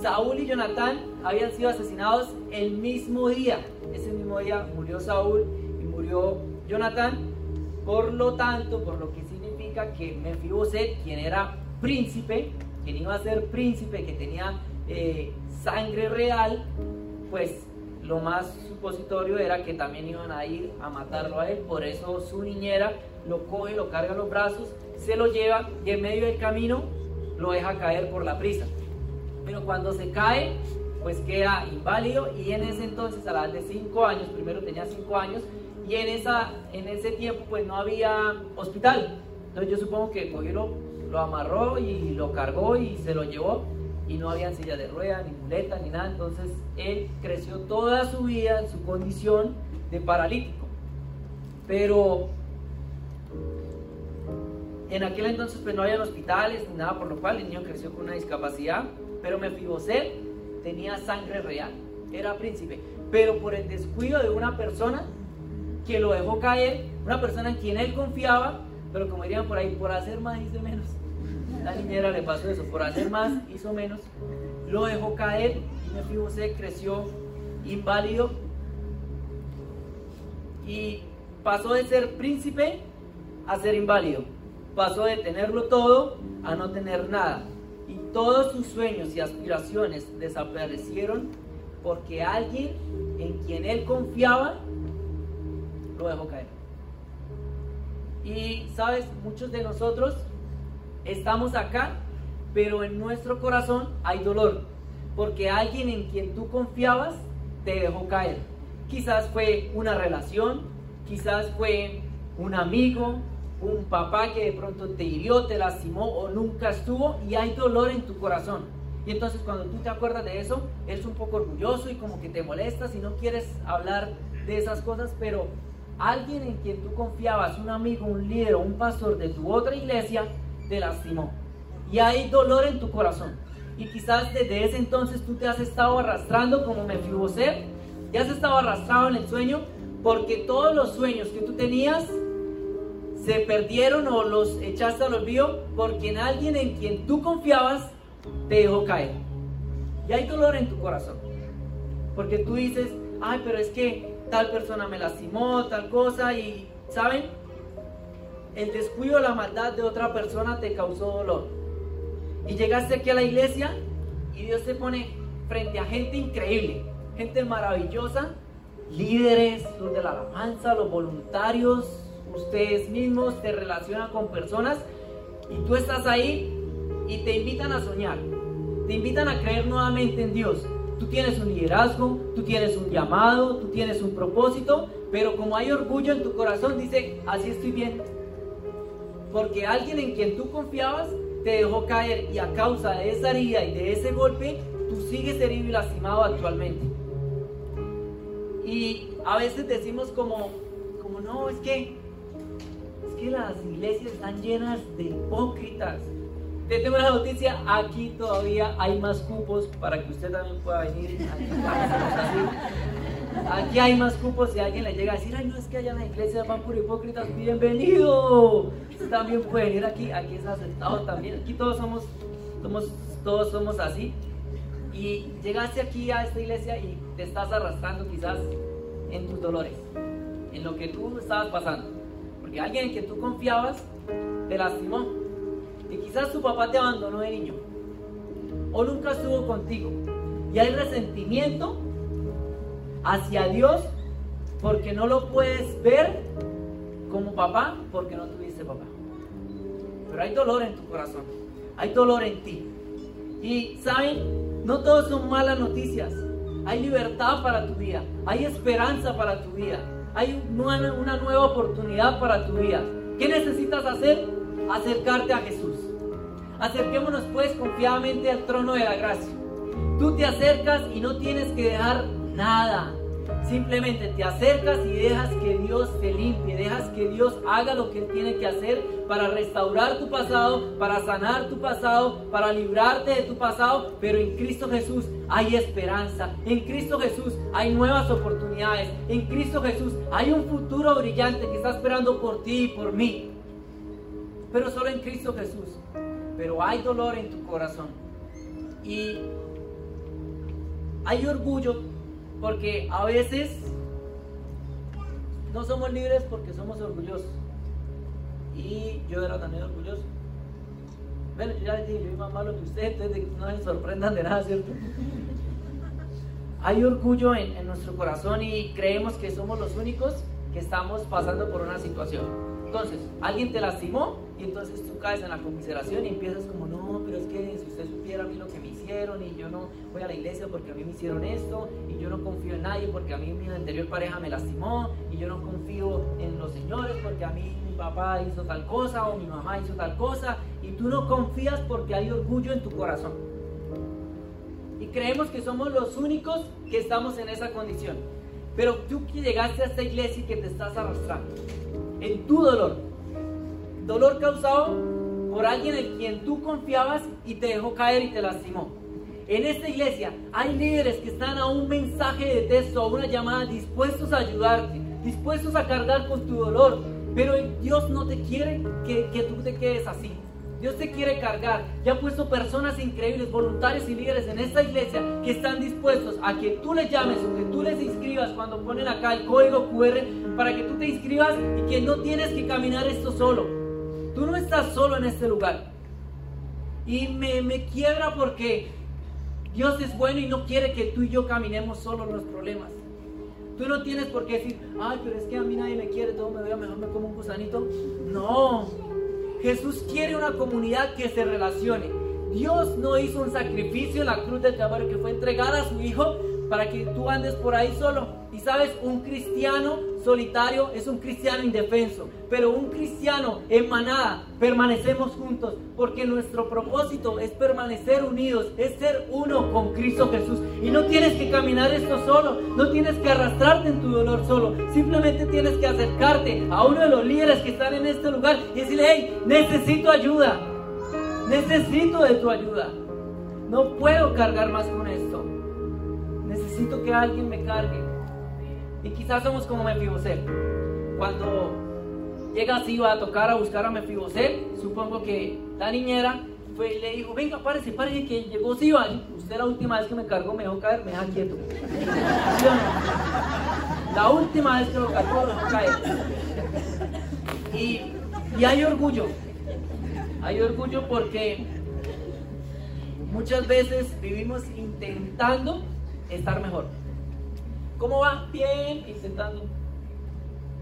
Saúl y Jonathan habían sido asesinados el mismo día. Ese mismo día murió Saúl y murió Jonathan. Por lo tanto, por lo que significa que Mefiboset, quien era príncipe, quien iba a ser príncipe, que tenía eh, sangre real, pues lo más supositorio era que también iban a ir a matarlo a él. Por eso su niñera lo coge, lo carga en los brazos, se lo lleva y en medio del camino lo deja caer por la prisa. Pero cuando se cae, pues queda inválido y en ese entonces, a la edad de 5 años, primero tenía 5 años, y en, esa, en ese tiempo pues no había hospital. Entonces yo supongo que cogió, lo, amarró y lo cargó y se lo llevó y no había silla de rueda, ni muleta, ni nada. Entonces él creció toda su vida en su condición de paralítico. Pero en aquel entonces pues no había hospitales ni nada, por lo cual el niño creció con una discapacidad. Pero Mefiboset tenía sangre real, era príncipe. Pero por el descuido de una persona, que lo dejó caer, una persona en quien él confiaba, pero como dirían por ahí, por hacer más hizo menos. La niñera le pasó eso, por hacer más hizo menos. Lo dejó caer y Mefiboset creció inválido y pasó de ser príncipe a ser inválido. Pasó de tenerlo todo a no tener nada. Y todos sus sueños y aspiraciones desaparecieron porque alguien en quien él confiaba lo dejó caer. Y sabes, muchos de nosotros estamos acá, pero en nuestro corazón hay dolor, porque alguien en quien tú confiabas te dejó caer. Quizás fue una relación, quizás fue un amigo, un papá que de pronto te hirió, te lastimó o nunca estuvo y hay dolor en tu corazón. Y entonces cuando tú te acuerdas de eso, eres un poco orgulloso y como que te molestas y no quieres hablar de esas cosas, pero alguien en quien tú confiabas, un amigo, un líder o un pastor de tu otra iglesia, te lastimó. Y hay dolor en tu corazón. Y quizás desde ese entonces tú te has estado arrastrando como Mefiboset, te has estado arrastrado en el sueño porque todos los sueños que tú tenías se perdieron o los echaste al olvido porque en alguien en quien tú confiabas te dejó caer. Y hay dolor en tu corazón. Porque tú dices, ay, pero es que tal persona me lastimó, tal cosa, y ¿saben? El descuido, la maldad de otra persona te causó dolor. Y llegaste aquí a la iglesia y Dios te pone frente a gente increíble, gente maravillosa, líderes, los de la alabanza, los voluntarios, ustedes mismos te relacionan con personas y tú estás ahí y te invitan a soñar, te invitan a creer nuevamente en Dios. Tú tienes un liderazgo, tú tienes un llamado, tú tienes un propósito, pero como hay orgullo en tu corazón, dice, así estoy bien. Porque alguien en quien tú confiabas te dejó caer y a causa de esa herida y de ese golpe, tú sigues herido y lastimado actualmente. Y a veces decimos como, como no, es que, es que las iglesias están llenas de hipócritas. Te tengo una noticia, aquí todavía hay más cupos para que usted también pueda venir. Aquí hay más cupos si alguien le llega a decir, ay, no es que allá en la iglesia van por hipócritas, bienvenido. Usted también puede venir aquí, aquí es aceptado también. Aquí todos somos, somos, todos somos así. Y llegaste aquí a esta iglesia y te estás arrastrando quizás en tus dolores, en lo que tú estabas pasando. Porque alguien en que tú confiabas te lastimó y quizás tu papá te abandonó de niño o nunca estuvo contigo y hay resentimiento hacia Dios porque no lo puedes ver como papá porque no tuviste papá. Pero hay dolor en tu corazón, hay dolor en ti. Y saben, no todos son malas noticias. Hay libertad para tu vida, hay esperanza para tu vida, hay una nueva oportunidad para tu vida. ¿Qué necesitas hacer? Acercarte a Jesús. Acerquémonos pues confiadamente al trono de la gracia. Tú te acercas y no tienes que dejar nada. Simplemente te acercas y dejas que Dios te limpie, dejas que Dios haga lo que Él tiene que hacer para restaurar tu pasado, para sanar tu pasado, para librarte de tu pasado. Pero en Cristo Jesús hay esperanza, en Cristo Jesús hay nuevas oportunidades, en Cristo Jesús hay un futuro brillante que está esperando por ti y por mí. Pero solo en Cristo Jesús. Pero hay dolor en tu corazón. Y hay orgullo porque a veces no somos libres porque somos orgullosos. Y yo era también orgulloso. Bueno, yo ya les dije, yo soy más malo que ustedes, no se sorprendan de nada, ¿cierto? Hay orgullo en, en nuestro corazón y creemos que somos los únicos que estamos pasando por una situación. Entonces, alguien te lastimó entonces tú caes en la conmiseración y empiezas como, no, pero es que si usted supiera a mí lo que me hicieron y yo no voy a la iglesia porque a mí me hicieron esto y yo no confío en nadie porque a mí mi anterior pareja me lastimó y yo no confío en los señores porque a mí mi papá hizo tal cosa o mi mamá hizo tal cosa y tú no confías porque hay orgullo en tu corazón. Y creemos que somos los únicos que estamos en esa condición. Pero tú que llegaste a esta iglesia y que te estás arrastrando en tu dolor, dolor causado por alguien en quien tú confiabas y te dejó caer y te lastimó. En esta iglesia hay líderes que están a un mensaje de texto, a una llamada, dispuestos a ayudarte, dispuestos a cargar con tu dolor. Pero Dios no te quiere que, que tú te quedes así. Dios te quiere cargar. Y ha puesto personas increíbles, voluntarios y líderes en esta iglesia que están dispuestos a que tú les llames o que tú les inscribas cuando ponen acá el código QR para que tú te inscribas y que no tienes que caminar esto solo. Tú no estás solo en este lugar. Y me, me quiebra porque Dios es bueno y no quiere que tú y yo caminemos solo los problemas. Tú no tienes por qué decir, ay, pero es que a mí nadie me quiere, todo me vea, mejor me como un gusanito. No, Jesús quiere una comunidad que se relacione. Dios no hizo un sacrificio en la cruz del Calvario que fue entregar a su Hijo para que tú andes por ahí solo. Y sabes, un cristiano solitario es un cristiano indefenso, pero un cristiano en manada permanecemos juntos porque nuestro propósito es permanecer unidos, es ser uno con Cristo Jesús. Y no tienes que caminar esto solo, no tienes que arrastrarte en tu dolor solo, simplemente tienes que acercarte a uno de los líderes que están en este lugar y decirle, hey, necesito ayuda, necesito de tu ayuda, no puedo cargar más con esto necesito que alguien me cargue. Y quizás somos como Mefiboset. Cuando llega así va a tocar a buscar a Mefiboset, supongo que la niñera fue y le dijo, venga, párese, párese, que llegó Siba. Usted la última vez que me cargó me dejó caer, me deja quieto. La última vez que lo cargó me dejó caer. Y, y hay orgullo. Hay orgullo porque muchas veces vivimos intentando estar mejor. ¿Cómo va? Bien, intentando.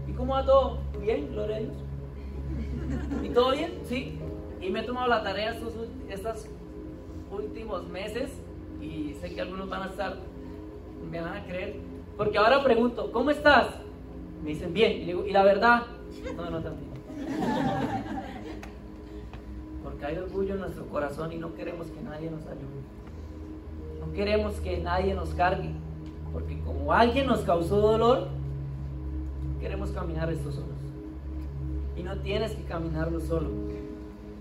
¿Y cómo va todo? Bien, gloria a Dios. ¿Y todo bien? Sí. Y me he tomado la tarea estos, últimos meses y sé que algunos van a estar, me van a creer. Porque ahora pregunto, ¿cómo estás? Me dicen bien. Y digo, ¿y la verdad? No, no también. Porque hay orgullo en nuestro corazón y no queremos que nadie nos ayude. Queremos que nadie nos cargue, porque como alguien nos causó dolor, queremos caminar estos solos. Y no tienes que caminarlo solo.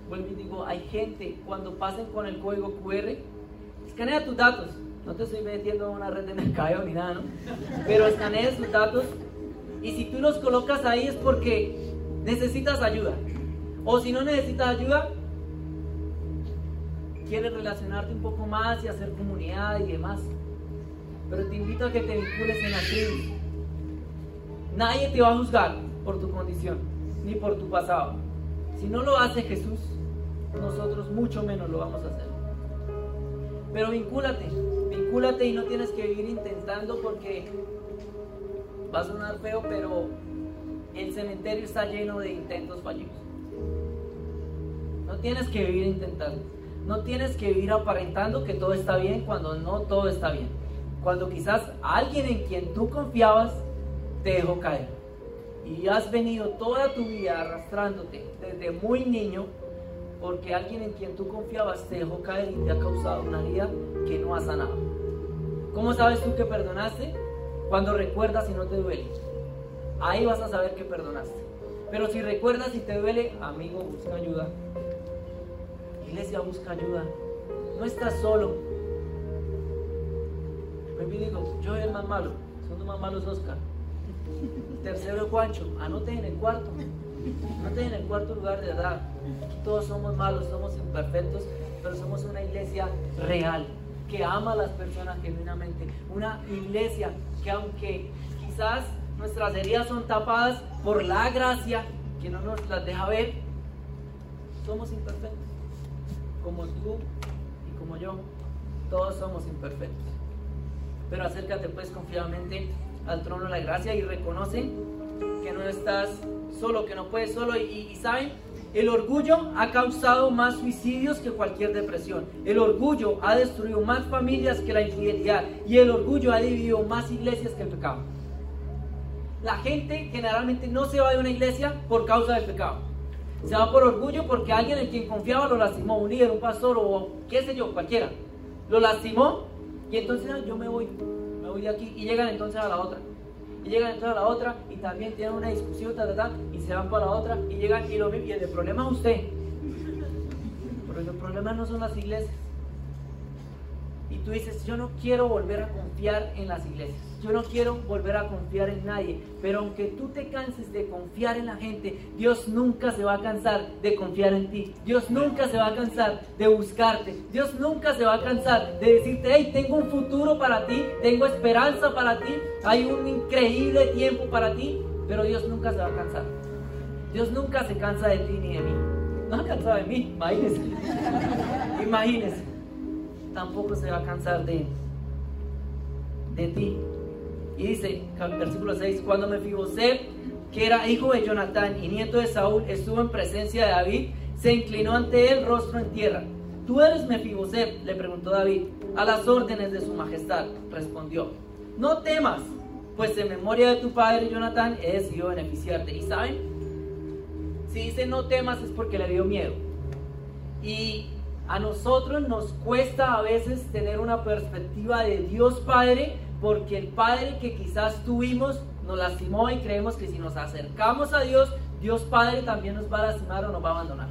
Vuelvo y digo, hay gente, cuando pasen con el código QR, escanea tus datos. No te estoy metiendo en una red de mercadeo ni nada, ¿no? Pero escanea tus datos y si tú los colocas ahí es porque necesitas ayuda. O si no necesitas ayuda, quieres relacionarte un poco más y hacer comunidad y demás. Pero te invito a que te vincules en la tribu. Nadie te va a juzgar por tu condición, ni por tu pasado. Si no lo hace Jesús, nosotros mucho menos lo vamos a hacer. Pero vincúlate, vincúlate y no tienes que vivir intentando porque va a sonar feo, pero el cementerio está lleno de intentos fallidos. No tienes que vivir intentando. No tienes que vivir aparentando que todo está bien cuando no todo está bien. Cuando quizás alguien en quien tú confiabas te dejó caer. Y has venido toda tu vida arrastrándote desde muy niño porque alguien en quien tú confiabas te dejó caer y te ha causado una herida que no ha sanado. ¿Cómo sabes tú que perdonaste? Cuando recuerdas y no te duele. Ahí vas a saber que perdonaste. Pero si recuerdas y te duele, amigo, busca ayuda iglesia busca ayuda. No estás solo. Me digo, yo soy el más malo. Son los más malos Oscar. Tercero Juancho, anoten en el cuarto. Anoten en el cuarto lugar de verdad. Todos somos malos, somos imperfectos, pero somos una iglesia real, que ama a las personas genuinamente. Una iglesia que aunque quizás nuestras heridas son tapadas por la gracia que no nos las deja ver, somos imperfectos como tú y como yo, todos somos imperfectos. Pero acércate pues confiadamente al trono de la gracia y reconoce que no estás solo, que no puedes solo. Y, saben, el orgullo ha causado más suicidios que cualquier depresión. El orgullo ha destruido más familias que la infidelidad. Y el orgullo ha dividido más iglesias que el pecado. La gente generalmente no se va de una iglesia por causa del pecado. Se va por orgullo porque alguien en quien confiaba lo lastimó, un líder, un pastor o qué sé yo, cualquiera. Lo lastimó y entonces yo me voy, me voy de aquí y llegan entonces a la otra. Y llegan entonces a la otra y también tienen una discusión, y se van para la otra y llegan y lo y el problema es usted. Pero el problema no son las iglesias. Y tú dices, yo no quiero volver a confiar en las iglesias. Yo no quiero volver a confiar en nadie, pero aunque tú te canses de confiar en la gente, Dios nunca se va a cansar de confiar en ti. Dios nunca se va a cansar de buscarte. Dios nunca se va a cansar de decirte, hey, tengo un futuro para ti, tengo esperanza para ti, hay un increíble tiempo para ti, pero Dios nunca se va a cansar. Dios nunca se cansa de ti ni de mí. No ha cansado de mí, imagínese. imagínese. tampoco se va a cansar de, de ti. Y dice, versículo 6, cuando Mefiboset, que era hijo de Jonatán y nieto de Saúl, estuvo en presencia de David, se inclinó ante él rostro en tierra. ¿Tú eres Mefiboset? le preguntó David. A las órdenes de su majestad, respondió. No temas, pues en memoria de tu padre Jonatán he decidido beneficiarte. ¿Y saben? Si dice no temas es porque le dio miedo. Y a nosotros nos cuesta a veces tener una perspectiva de Dios Padre porque el Padre que quizás tuvimos nos lastimó y creemos que si nos acercamos a Dios, Dios Padre también nos va a lastimar o nos va a abandonar.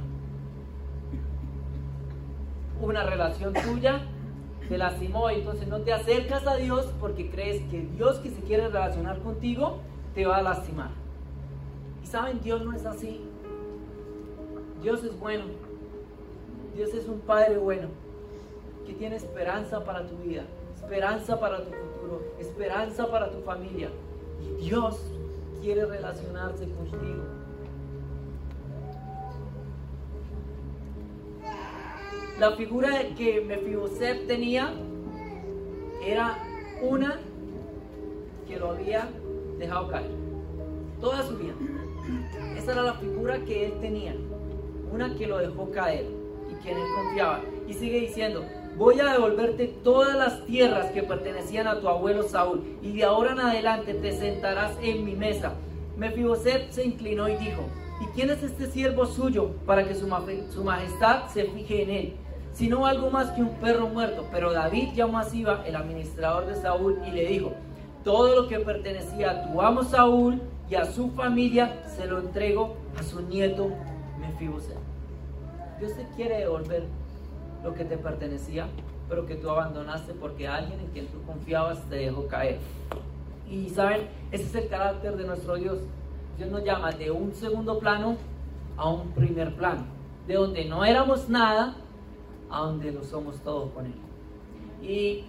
Una relación tuya te lastimó y entonces no te acercas a Dios porque crees que Dios que se quiere relacionar contigo te va a lastimar. Y saben, Dios no es así. Dios es bueno. Dios es un Padre bueno que tiene esperanza para tu vida, esperanza para tu futuro, esperanza para tu familia. Y Dios quiere relacionarse contigo. La figura que Mefiboset tenía era una que lo había dejado caer toda su vida. Esa era la figura que él tenía, una que lo dejó caer y que en él confiaba. Y sigue diciendo, voy a devolverte todas las tierras que pertenecían a tu abuelo Saúl y de ahora en adelante te sentarás en mi mesa. Mefiboset se inclinó y dijo, ¿y quién es este siervo suyo para que su, majestad se fije en él? sino algo más que un perro muerto. Pero David llamó a Siba, el administrador de Saúl, y le dijo, todo lo que pertenecía a tu amo Saúl y a su familia, se lo entrego a su nieto Mefiboset. Dios te quiere devolver lo que te pertenecía, pero que tú abandonaste porque alguien en quien tú confiabas te dejó caer. Y saben, ese es el carácter de nuestro Dios. Dios nos llama de un segundo plano a un primer plano, de donde no éramos nada a donde lo somos todos con Él. Y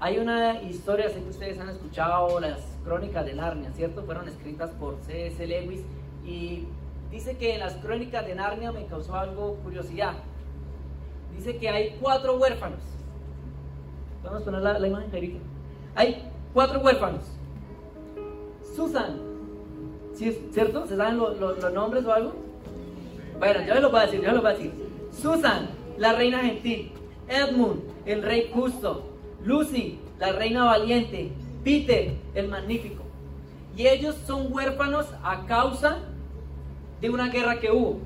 hay una historia, sé que ustedes han escuchado las crónicas de Narnia, ¿cierto? Fueron escritas por C.S. Lewis y dice que en las crónicas de Narnia me causó algo curiosidad. Dice que hay cuatro huérfanos. Vamos a poner la, imagen, Jerika. Hay cuatro huérfanos. Susan, ¿cierto? ¿Se saben los nombres o algo? Bueno, yo lo voy a decir, yo lo voy a decir. Susan, la reina gentil, Edmund, el rey justo, Lucy, la reina valiente, Peter, el magnífico. Y ellos son huérfanos a causa de una guerra que hubo.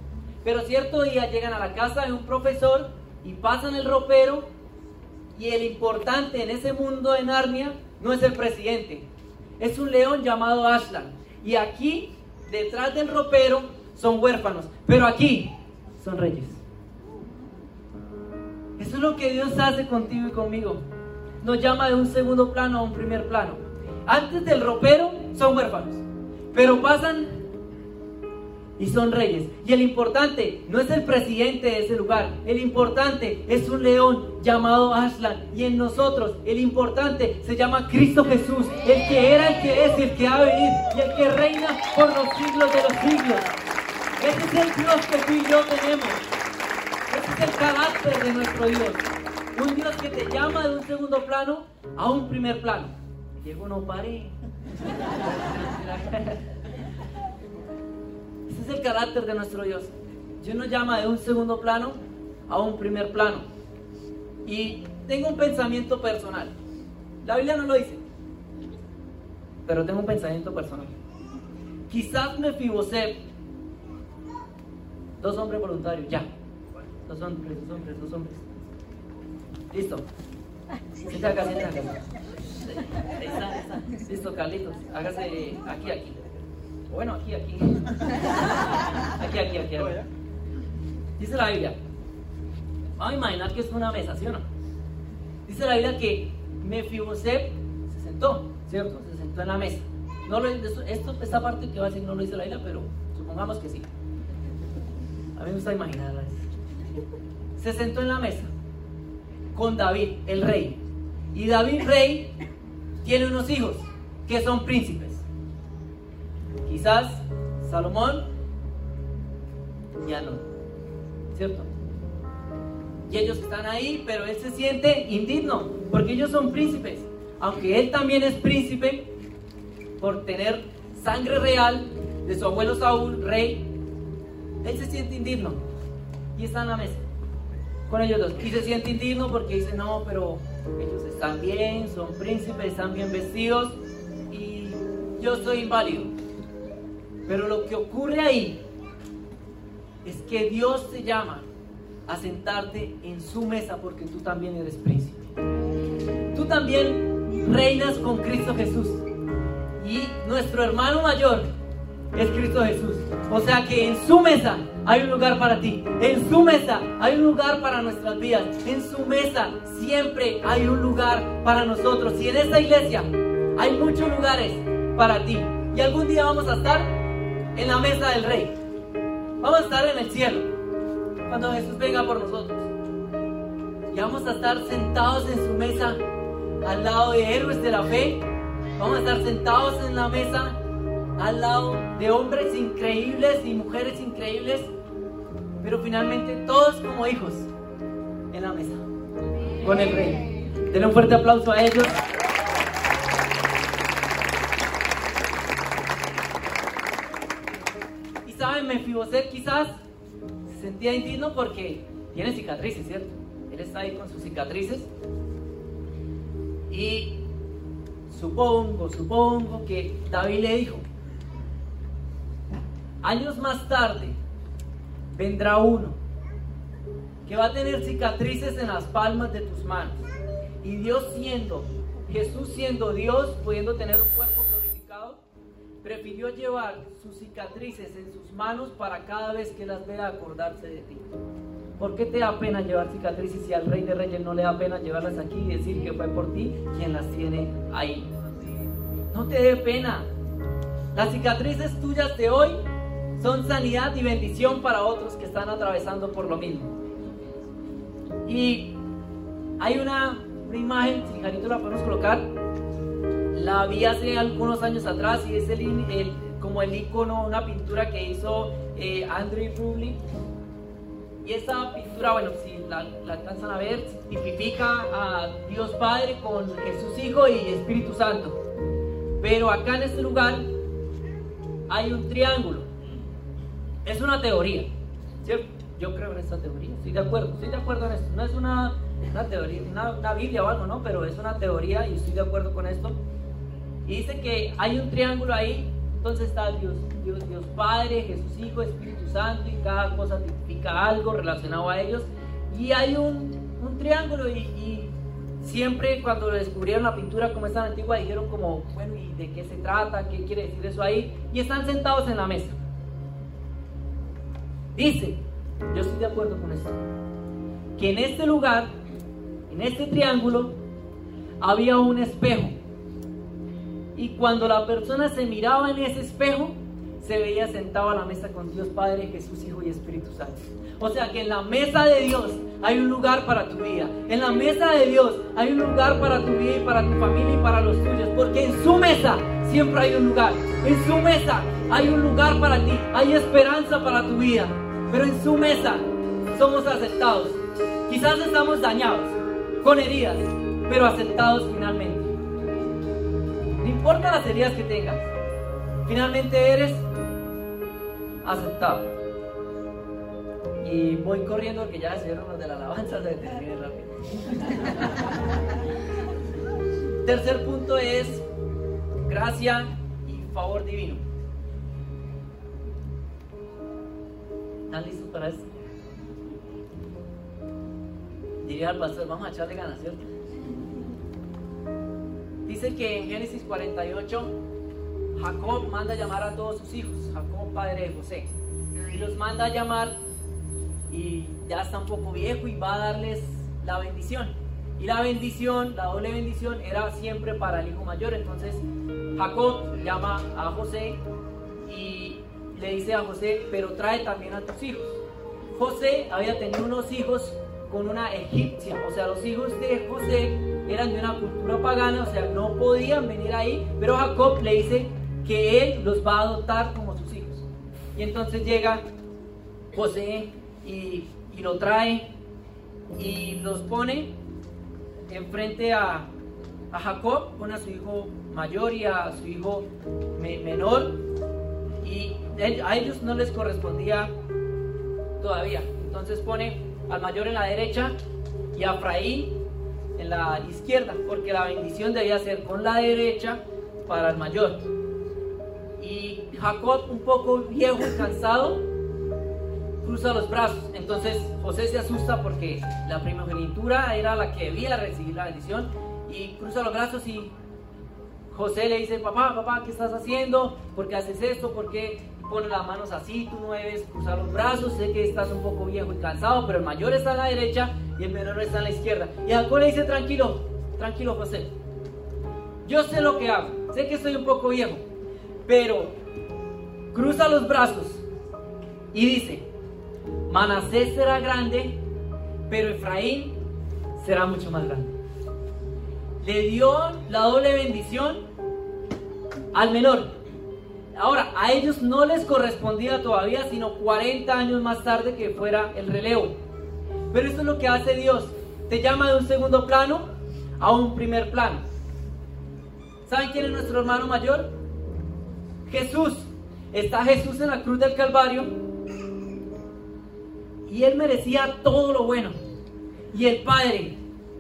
Pero cierto día llegan a la casa de un profesor y pasan el ropero y el importante en ese mundo de Narnia no es el presidente, es un león llamado Aslan. Y aquí, detrás del ropero, son huérfanos, pero aquí son reyes. Eso es lo que Dios hace contigo y conmigo. Nos llama de un segundo plano a un primer plano. Antes del ropero son huérfanos, pero pasan y son reyes. Y el importante no es el presidente de ese lugar, el importante es un león llamado Aslan. Y en nosotros el importante se llama Cristo Jesús, el que era, el que es el que ha a venir y el que reina por los siglos de los siglos. Ese es el Dios que tú y yo tenemos el carácter de nuestro Dios. Un Dios que te llama de un segundo plano a un primer plano. Diego, no pare. Ese es el carácter de nuestro Dios. Dios nos llama de un segundo plano a un primer plano. Y tengo un pensamiento personal. La Biblia no lo dice. Pero tengo un pensamiento personal. Quizás me fibose dos hombres voluntarios, ya. Dos hombres, dos hombres, dos hombres. Listo. Sienta acá, sienta acá. Listo, Carlitos. Hágase aquí, aquí. Bueno, aquí, aquí. *laughs* Aquí, aquí, aquí. Dice la Biblia. Vamos a imaginar que es una mesa, ¿sí o no? Dice la Biblia que Mefiboset se sentó, ¿cierto? Se sentó en la mesa. No lo, esto, esta parte que va a decir no lo dice la Biblia, pero supongamos que sí. A mí me gusta imaginarla se sentó en la mesa con David, el rey. Y David, rey, tiene unos hijos que son príncipes. Quizás Salomón y Anón. ¿Cierto? y ellos están ahí, pero él se siente indigno, porque ellos son príncipes. Aunque él también es príncipe por tener sangre real de su abuelo Saúl, rey, él se siente indigno y está en la mesa con ellos dos. Y se siente indigno porque dice, no, pero ellos están bien, son príncipes, están bien vestidos y yo soy inválido. Pero lo que ocurre ahí es que Dios te llama a sentarte en su mesa porque tú también eres príncipe. Tú también reinas con Cristo Jesús. Y nuestro hermano mayor es Cristo Jesús. O sea que en su mesa hay un lugar para ti. En su mesa hay un lugar para nuestras vidas. En su mesa siempre hay un lugar para nosotros. Y en esta iglesia hay muchos lugares para ti. Y algún día vamos a estar en la mesa del rey. Vamos a estar en el cielo. Cuando Jesús venga por nosotros. Y vamos a estar sentados en su mesa al lado de héroes de la fe. Vamos a estar sentados en la mesa al lado de hombres increíbles y mujeres increíbles, pero finalmente todos como hijos en la mesa con el rey. Denle un fuerte aplauso a ellos. Y saben, Mefiboset quizás se sentía indigno porque tiene cicatrices, ¿cierto? Él está ahí con sus cicatrices. Y supongo, supongo que David le dijo, Años más tarde vendrá uno que va a tener cicatrices en las palmas de tus manos. Y Dios siendo, Jesús siendo Dios, pudiendo tener un cuerpo prefirió llevar sus cicatrices en sus manos para cada vez que las vea acordarse de ti. ¿Por qué te da pena llevar cicatrices si al Rey de Reyes no le da pena llevarlas aquí y decir que fue por ti quien las tiene ahí? No te dé pena. Las cicatrices tuyas de hoy son sanidad y bendición para otros que están atravesando por lo mismo. Y hay una, imagen, si Jarito la podemos colocar, la vi hace algunos años atrás y es el, como el icono, una pintura que hizo eh, Andrew Rubli. Y esa pintura, bueno, si la, la alcanzan a ver, tipifica a Dios Padre con Jesús Hijo y Espíritu Santo. Pero acá en este lugar hay un triángulo es una teoría, ¿cierto? Yo creo en esta teoría, estoy de acuerdo, estoy de acuerdo en esto. No es una, una teoría, una, Biblia o algo, ¿no? Pero es una teoría y estoy de acuerdo con esto. Y dice que hay un triángulo ahí, entonces está Dios, Dios, Dios Padre, Jesús Hijo, Espíritu Santo, y cada cosa significa algo relacionado a ellos. Y hay un, un triángulo y, y siempre cuando descubrieron la pintura como es tan antigua dijeron como, bueno, ¿y de qué se trata? ¿Qué quiere decir eso ahí? Y están sentados en la mesa. Dice, yo estoy de acuerdo con esto, que en este lugar, en este triángulo, había un espejo. Y cuando la persona se miraba en ese espejo, se veía sentado a la mesa con Dios Padre, Jesús Hijo y Espíritu Santo. O sea que en la mesa de Dios hay un lugar para tu vida. En la mesa de Dios hay un lugar para tu vida y para tu familia y para los tuyos. Porque en su mesa siempre hay un lugar. En su mesa hay un lugar para ti. Hay esperanza para tu vida pero en su mesa somos aceptados. Quizás estamos dañados, con heridas, pero aceptados finalmente. No importa las heridas que tengas, finalmente eres aceptado. Y voy corriendo porque ya se los de la alabanza, se termine rápido. *laughs* Tercer punto es gracia y favor divino. ¿Están listos para esto? Diría al pastor, vamos a echarle ganas, ¿cierto? Dice que en Génesis 48, Jacob manda llamar a todos sus hijos, Jacob padre de José, y los manda a llamar y ya está un poco viejo y va a darles la bendición. Y la bendición, la doble bendición, era siempre para el hijo mayor. Entonces Jacob llama a José y le dice a José, pero trae también a tus hijos. José había tenido unos hijos con una egipcia, o sea, los hijos de José eran de una cultura pagana, o sea, no podían venir ahí, pero Jacob le dice que él los va a adoptar como sus hijos. Y entonces llega José y, lo trae y los pone enfrente a, a Jacob, pone a su hijo mayor y a su hijo menor, y a ellos no les correspondía todavía. Entonces pone al mayor en la derecha y a Efraín en la izquierda, porque la bendición debía ser con la derecha para el mayor. Y Jacob, un poco viejo y cansado, cruza los brazos. Entonces José se asusta porque la primogenitura era la que debía recibir la bendición y cruza los brazos y José le dice, papá, papá, ¿qué estás haciendo? ¿Por qué haces esto? ¿Por qué pones las manos así? Tú no debes cruzar los brazos, sé que estás un poco viejo y cansado, pero el mayor está a la derecha y el menor está a la izquierda. Y Jacob le dice, tranquilo, tranquilo José, yo sé lo que hago, sé que estoy un poco viejo, pero cruza los brazos y dice, Manasés será grande, pero Efraín será mucho más grande. Le dio la doble bendición al menor. Ahora, a ellos no les correspondía todavía, sino 40 años más tarde que fuera el relevo. Pero esto es lo que hace Dios. Te llama de un segundo plano a un primer plano. ¿Saben quién es nuestro hermano mayor? Jesús. Está Jesús en la cruz del Calvario y él merecía todo lo bueno. Y el Padre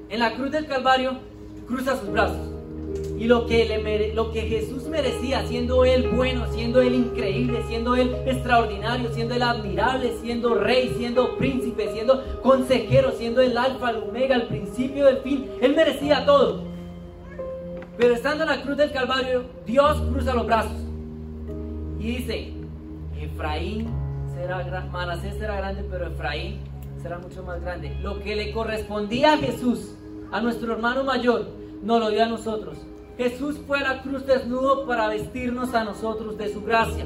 en la cruz del Calvario cruza sus brazos. Y lo que, Jesús merecía, siendo Él bueno, siendo Él increíble, siendo Él extraordinario, siendo Él admirable, siendo rey, siendo príncipe, siendo consejero, siendo el alfa, el omega, el principio del fin, Él merecía todo. Pero estando en la cruz del Calvario, Dios cruza los brazos y dice, Efraín será, Manasés será grande, pero Efraín será mucho más grande. Lo que le correspondía a Jesús, a nuestro hermano mayor, nos lo dio a nosotros. Jesús fue a la cruz desnudo para vestirnos a nosotros de su gracia.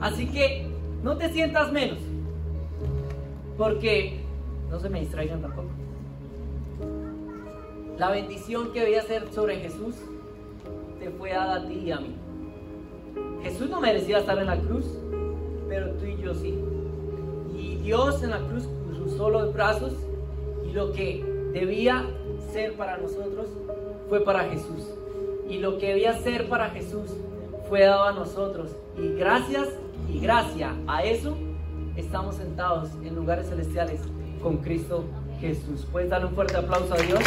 Así que no te sientas menos, porque no se me distraigan tampoco. La bendición que debía ser sobre Jesús te fue dada a ti y a mí. Jesús no merecía estar en la cruz, pero tú y yo sí. Y Dios en la cruz cruzó los brazos y lo que debía ser para nosotros fue para Jesús. Y lo que debía ser para Jesús fue dado a nosotros. Y gracias y gracias a eso estamos sentados en lugares celestiales con Cristo Jesús. ¿Puedes darle un fuerte aplauso a Dios?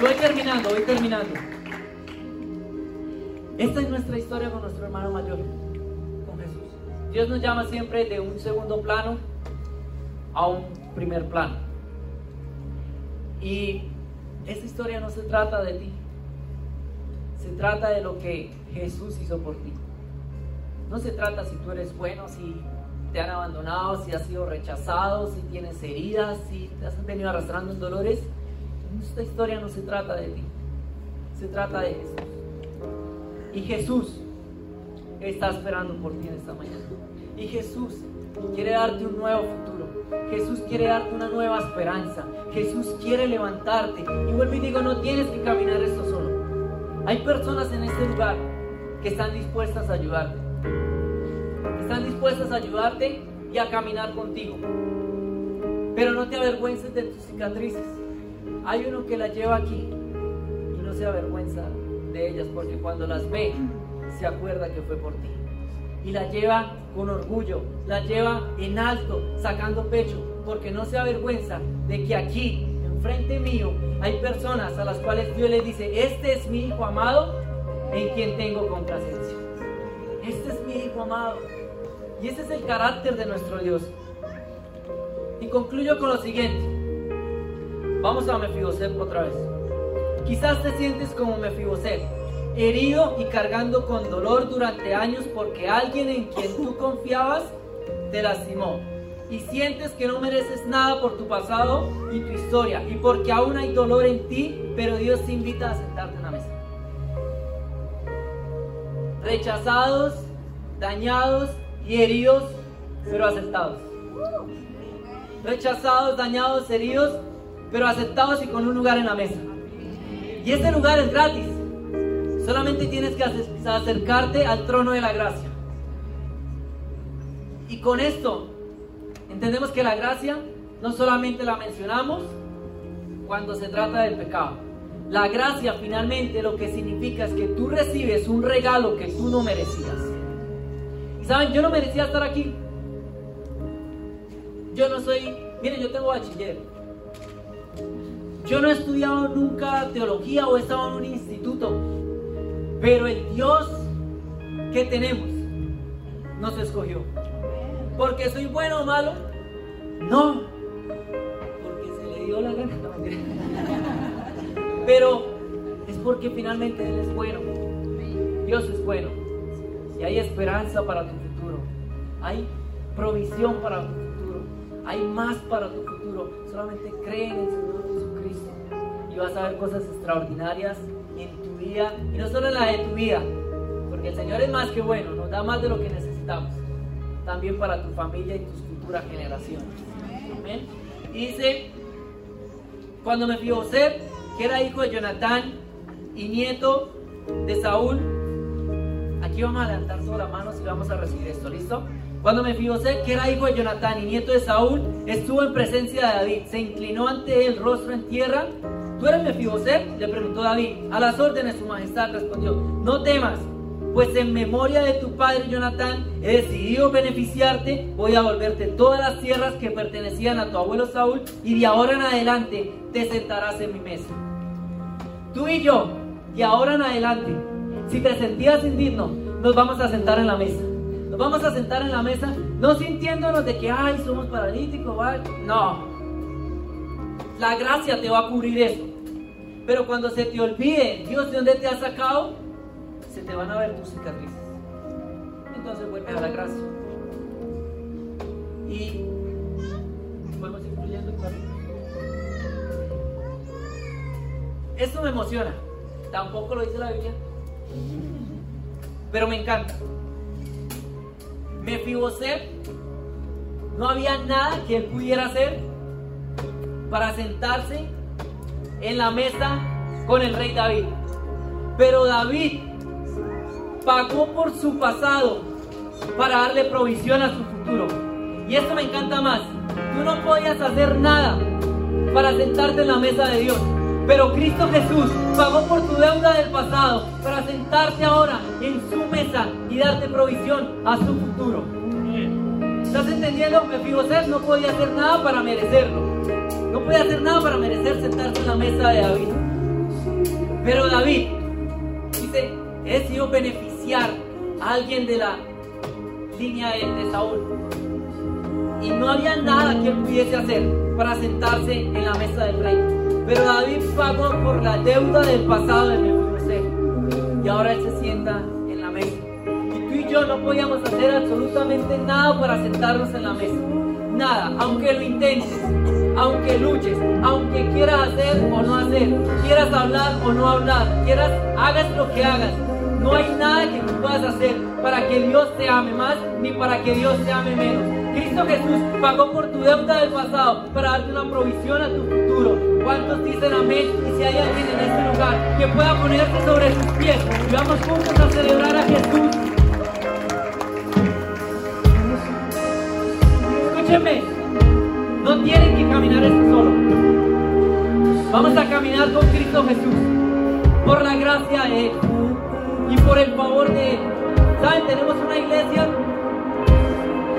voy terminando, voy terminando. Esta es nuestra historia con nuestro hermano mayor, con Jesús. Dios nos llama siempre de un segundo plano a un primer plano. Y esta historia no se trata de ti, se trata de lo que Jesús hizo por ti. No se trata si tú eres bueno, si te han abandonado, si has sido rechazado, si tienes heridas, si te has venido arrastrando dolores. Esta historia no se trata de ti, se trata de Jesús. Y Jesús está esperando por ti en esta mañana. Y Jesús quiere darte un nuevo futuro. Jesús quiere darte una nueva esperanza. Jesús quiere levantarte. Y vuelvo y digo, no tienes que caminar esto solo. Hay personas en este lugar que están dispuestas a ayudarte. Están dispuestas a ayudarte y a caminar contigo. Pero no te avergüences de tus cicatrices. Hay uno que la lleva aquí y no se avergüenza de ellas, porque cuando las ve, se acuerda que fue por ti. Y la lleva con orgullo, la lleva en alto, sacando pecho, porque no se avergüenza de que aquí, enfrente mío, hay personas a las cuales Dios le dice, este es mi hijo amado en quien tengo complacencia. Este es mi hijo amado. Y ese es el carácter de nuestro Dios. Y concluyo con lo siguiente. Vamos a Mefiboset otra vez. Quizás te sientes como Mefiboset, herido y cargando con dolor durante años porque alguien en quien tú confiabas te lastimó. Y sientes que no mereces nada por tu pasado y tu historia. Y porque aún hay dolor en ti, pero Dios te invita a sentarte en la mesa. Rechazados, dañados y heridos, pero aceptados. Rechazados, dañados, heridos, pero aceptados y con un lugar en la mesa. Y este lugar es gratis. Solamente tienes que acercarte al trono de la gracia. Y con esto entendemos que la gracia no solamente la mencionamos cuando se trata del pecado. La gracia finalmente lo que significa es que tú recibes un regalo que tú no merecías. Y saben, yo no merecía estar aquí. Yo no soy, miren, yo tengo bachiller. Yo no he estudiado nunca teología o he estado en un instituto. Pero el Dios que tenemos nos escogió. Porque soy bueno o malo, no. Porque se le dio la gana. *laughs* Pero es porque finalmente Él es bueno. Dios es bueno. Y hay esperanza para tu futuro. Hay provisión para tu futuro. Hay más para tu futuro. Solamente cree en el Señor Jesucristo. Y vas a ver cosas extraordinarias Y no solo en la de tu vida. Porque el Señor es más que bueno. Nos da más de lo que necesitamos. También para tu familia y tus futuras generaciones. Amén. Dice, cuando me fui José, que era hijo de Jonatán y nieto de Saúl, aquí vamos a levantar todas las manos y vamos a recibir esto, ¿listo? Cuando me Mefibosé, que era hijo de Jonatán y nieto de Saúl, estuvo en presencia de David, se inclinó ante él rostro en tierra. ¿Tú eres Mefibosé? Le preguntó David. A las órdenes su majestad respondió, no temas, pues en memoria de tu padre Jonatán he decidido beneficiarte, voy a volverte todas las tierras que pertenecían a tu abuelo Saúl y de ahora en adelante te sentarás en mi mesa. Tú y yo, de ahora en adelante, si te sentías indigno, nos vamos a sentar en la mesa. Nos vamos a sentar en la mesa, no sintiéndonos de que, ay, somos paralíticos, no. La gracia te va a cubrir eso. Pero cuando se te olvide, Dios, de dónde te ha sacado, se te van a ver tus cicatrices. Entonces vuelve a la gracia. Y podemos ir fluyendo, Esto me emociona. Tampoco lo dice la Biblia. Pero me encanta. Mefiboset no había nada que él pudiera hacer para sentarse en la mesa con el rey David. Pero David pagó por su pasado para darle provisión a su futuro. Y esto me encanta más. Tú no podías hacer nada para sentarte en la mesa de Dios. Pero Cristo Jesús pagó por tu deuda del pasado para sentarte ahora en su mesa y darte provisión a su futuro. ¿Estás entendiendo? Mefiboset no podía hacer nada para merecerlo. No podía hacer nada para merecer sentarse en la mesa de David. Pero David dice, he sido beneficiado a alguien de la línea de, Saúl. Y no había nada que él pudiese hacer para sentarse en la mesa del rey. Pero David pagó por la deuda del pasado de Mefiboset. Y ahora él se sienta en la mesa. Y tú y yo no podíamos hacer absolutamente nada para sentarnos en la mesa. Nada, aunque lo intentes, aunque luches, aunque quieras hacer o no hacer, quieras hablar o no hablar, quieras, hagas lo que hagas, no hay nada que tú puedas hacer para que Dios te ame más ni para que Dios te ame menos. Cristo Jesús pagó por tu deuda del pasado para darte una provisión a tu futuro. ¿Cuántos dicen amén? Y si hay alguien en este lugar que pueda ponerse sobre sus pies y vamos juntos a celebrar a Jesús. Escúchenme, no tienen que caminar esto solo. Vamos a caminar con Cristo Jesús por la gracia de Él y por el favor de Él. ¿Saben? Tenemos una iglesia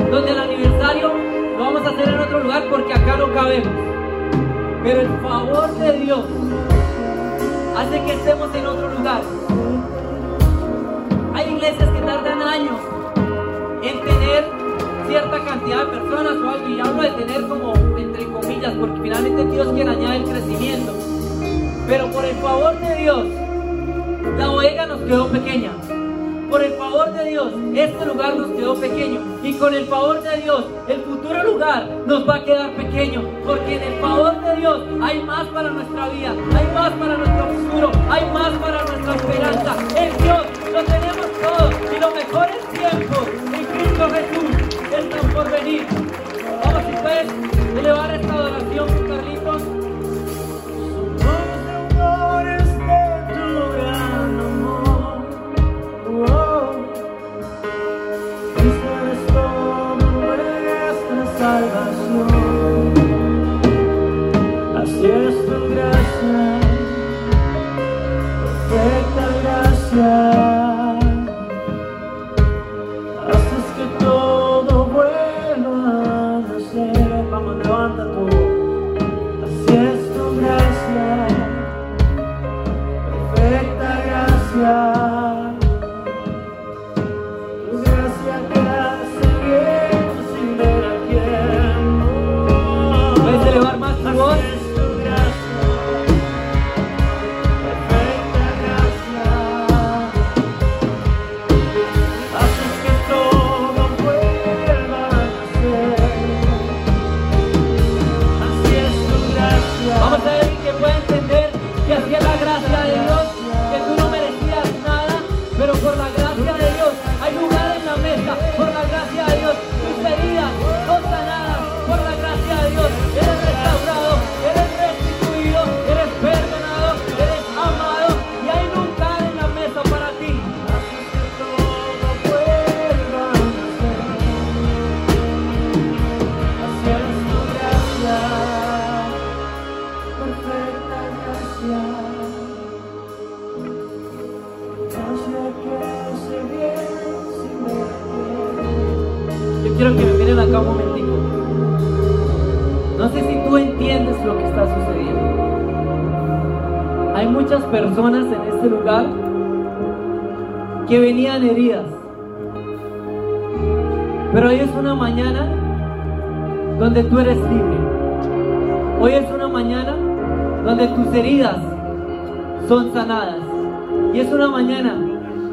donde el aniversario lo vamos a hacer en otro lugar porque acá no cabemos. Pero el favor de Dios hace que estemos en otro lugar. Hay iglesias que tardan años cierta cantidad de personas o algo, y hablo de tener como entre comillas, porque finalmente Dios quiere añadir el crecimiento. Pero por el favor de Dios, la bodega nos quedó pequeña. Por el favor de Dios, este lugar nos quedó pequeño. Y con el favor de Dios, el futuro lugar nos va a quedar pequeño. Porque en el favor de Dios hay más para nuestra vida, hay más para nuestro futuro, hay más para nuestra esperanza. En Dios lo tenemos todo. Y los mejores tiempos en Cristo Jesús están por venir. Vamos, si puedes elevar esta adoración, Carlitos.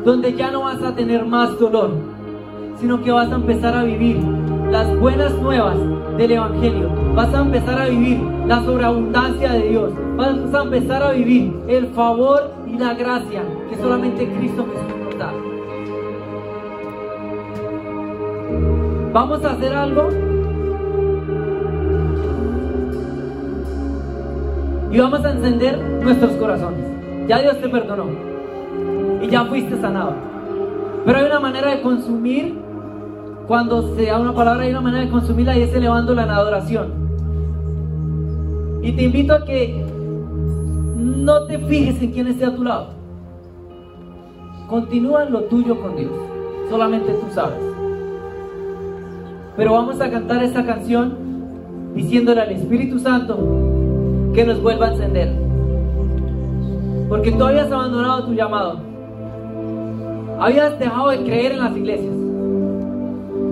Donde ya no vas a tener más dolor, sino que vas a empezar a vivir las buenas nuevas del Evangelio. Vas a empezar a vivir la sobreabundancia de Dios. Vas a empezar a vivir el favor y la gracia que solamente Cristo Jesús nos da. Vamos a hacer algo y vamos a encender nuestros corazones. Ya Dios te perdonó y ya fuiste sanado. Pero hay una manera de consumir, cuando se da una palabra, hay una manera de consumirla y es elevándola en adoración. Y te invito a que no te fijes en quién esté a tu lado. Continúa lo tuyo con Dios. Solamente tú sabes. Pero vamos a cantar esta canción diciéndole al Espíritu Santo que nos vuelva a encender. Porque tú habías abandonado tu llamado. Habías dejado de creer en las iglesias.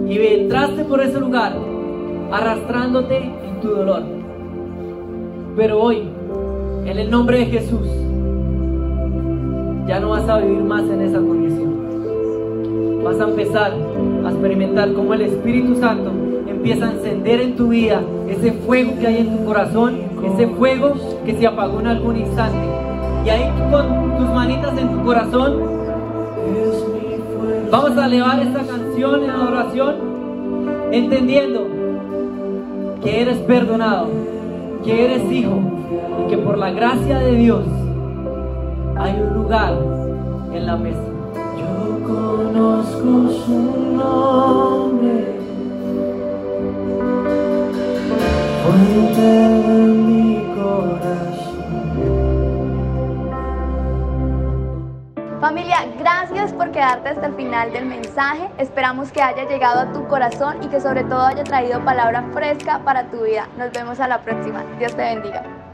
Y entraste por ese lugar arrastrándote en tu dolor. Pero hoy, en el nombre de Jesús, ya no vas a vivir más en esa condición. Vas a empezar a experimentar cómo el Espíritu Santo empieza a encender en tu vida ese fuego que hay en tu corazón, ese fuego que se apagó en algún instante. Y ahí con tus manitas en tu corazón, vamos a elevar esta canción en adoración, entendiendo que eres perdonado, que eres hijo y que por la gracia de Dios hay un lugar en la mesa. Yo conozco su nombre, Gracias por quedarte hasta el final del mensaje. Esperamos que haya llegado a tu corazón y que sobre todo haya traído palabra fresca para tu vida. Nos vemos a la próxima. Dios te bendiga.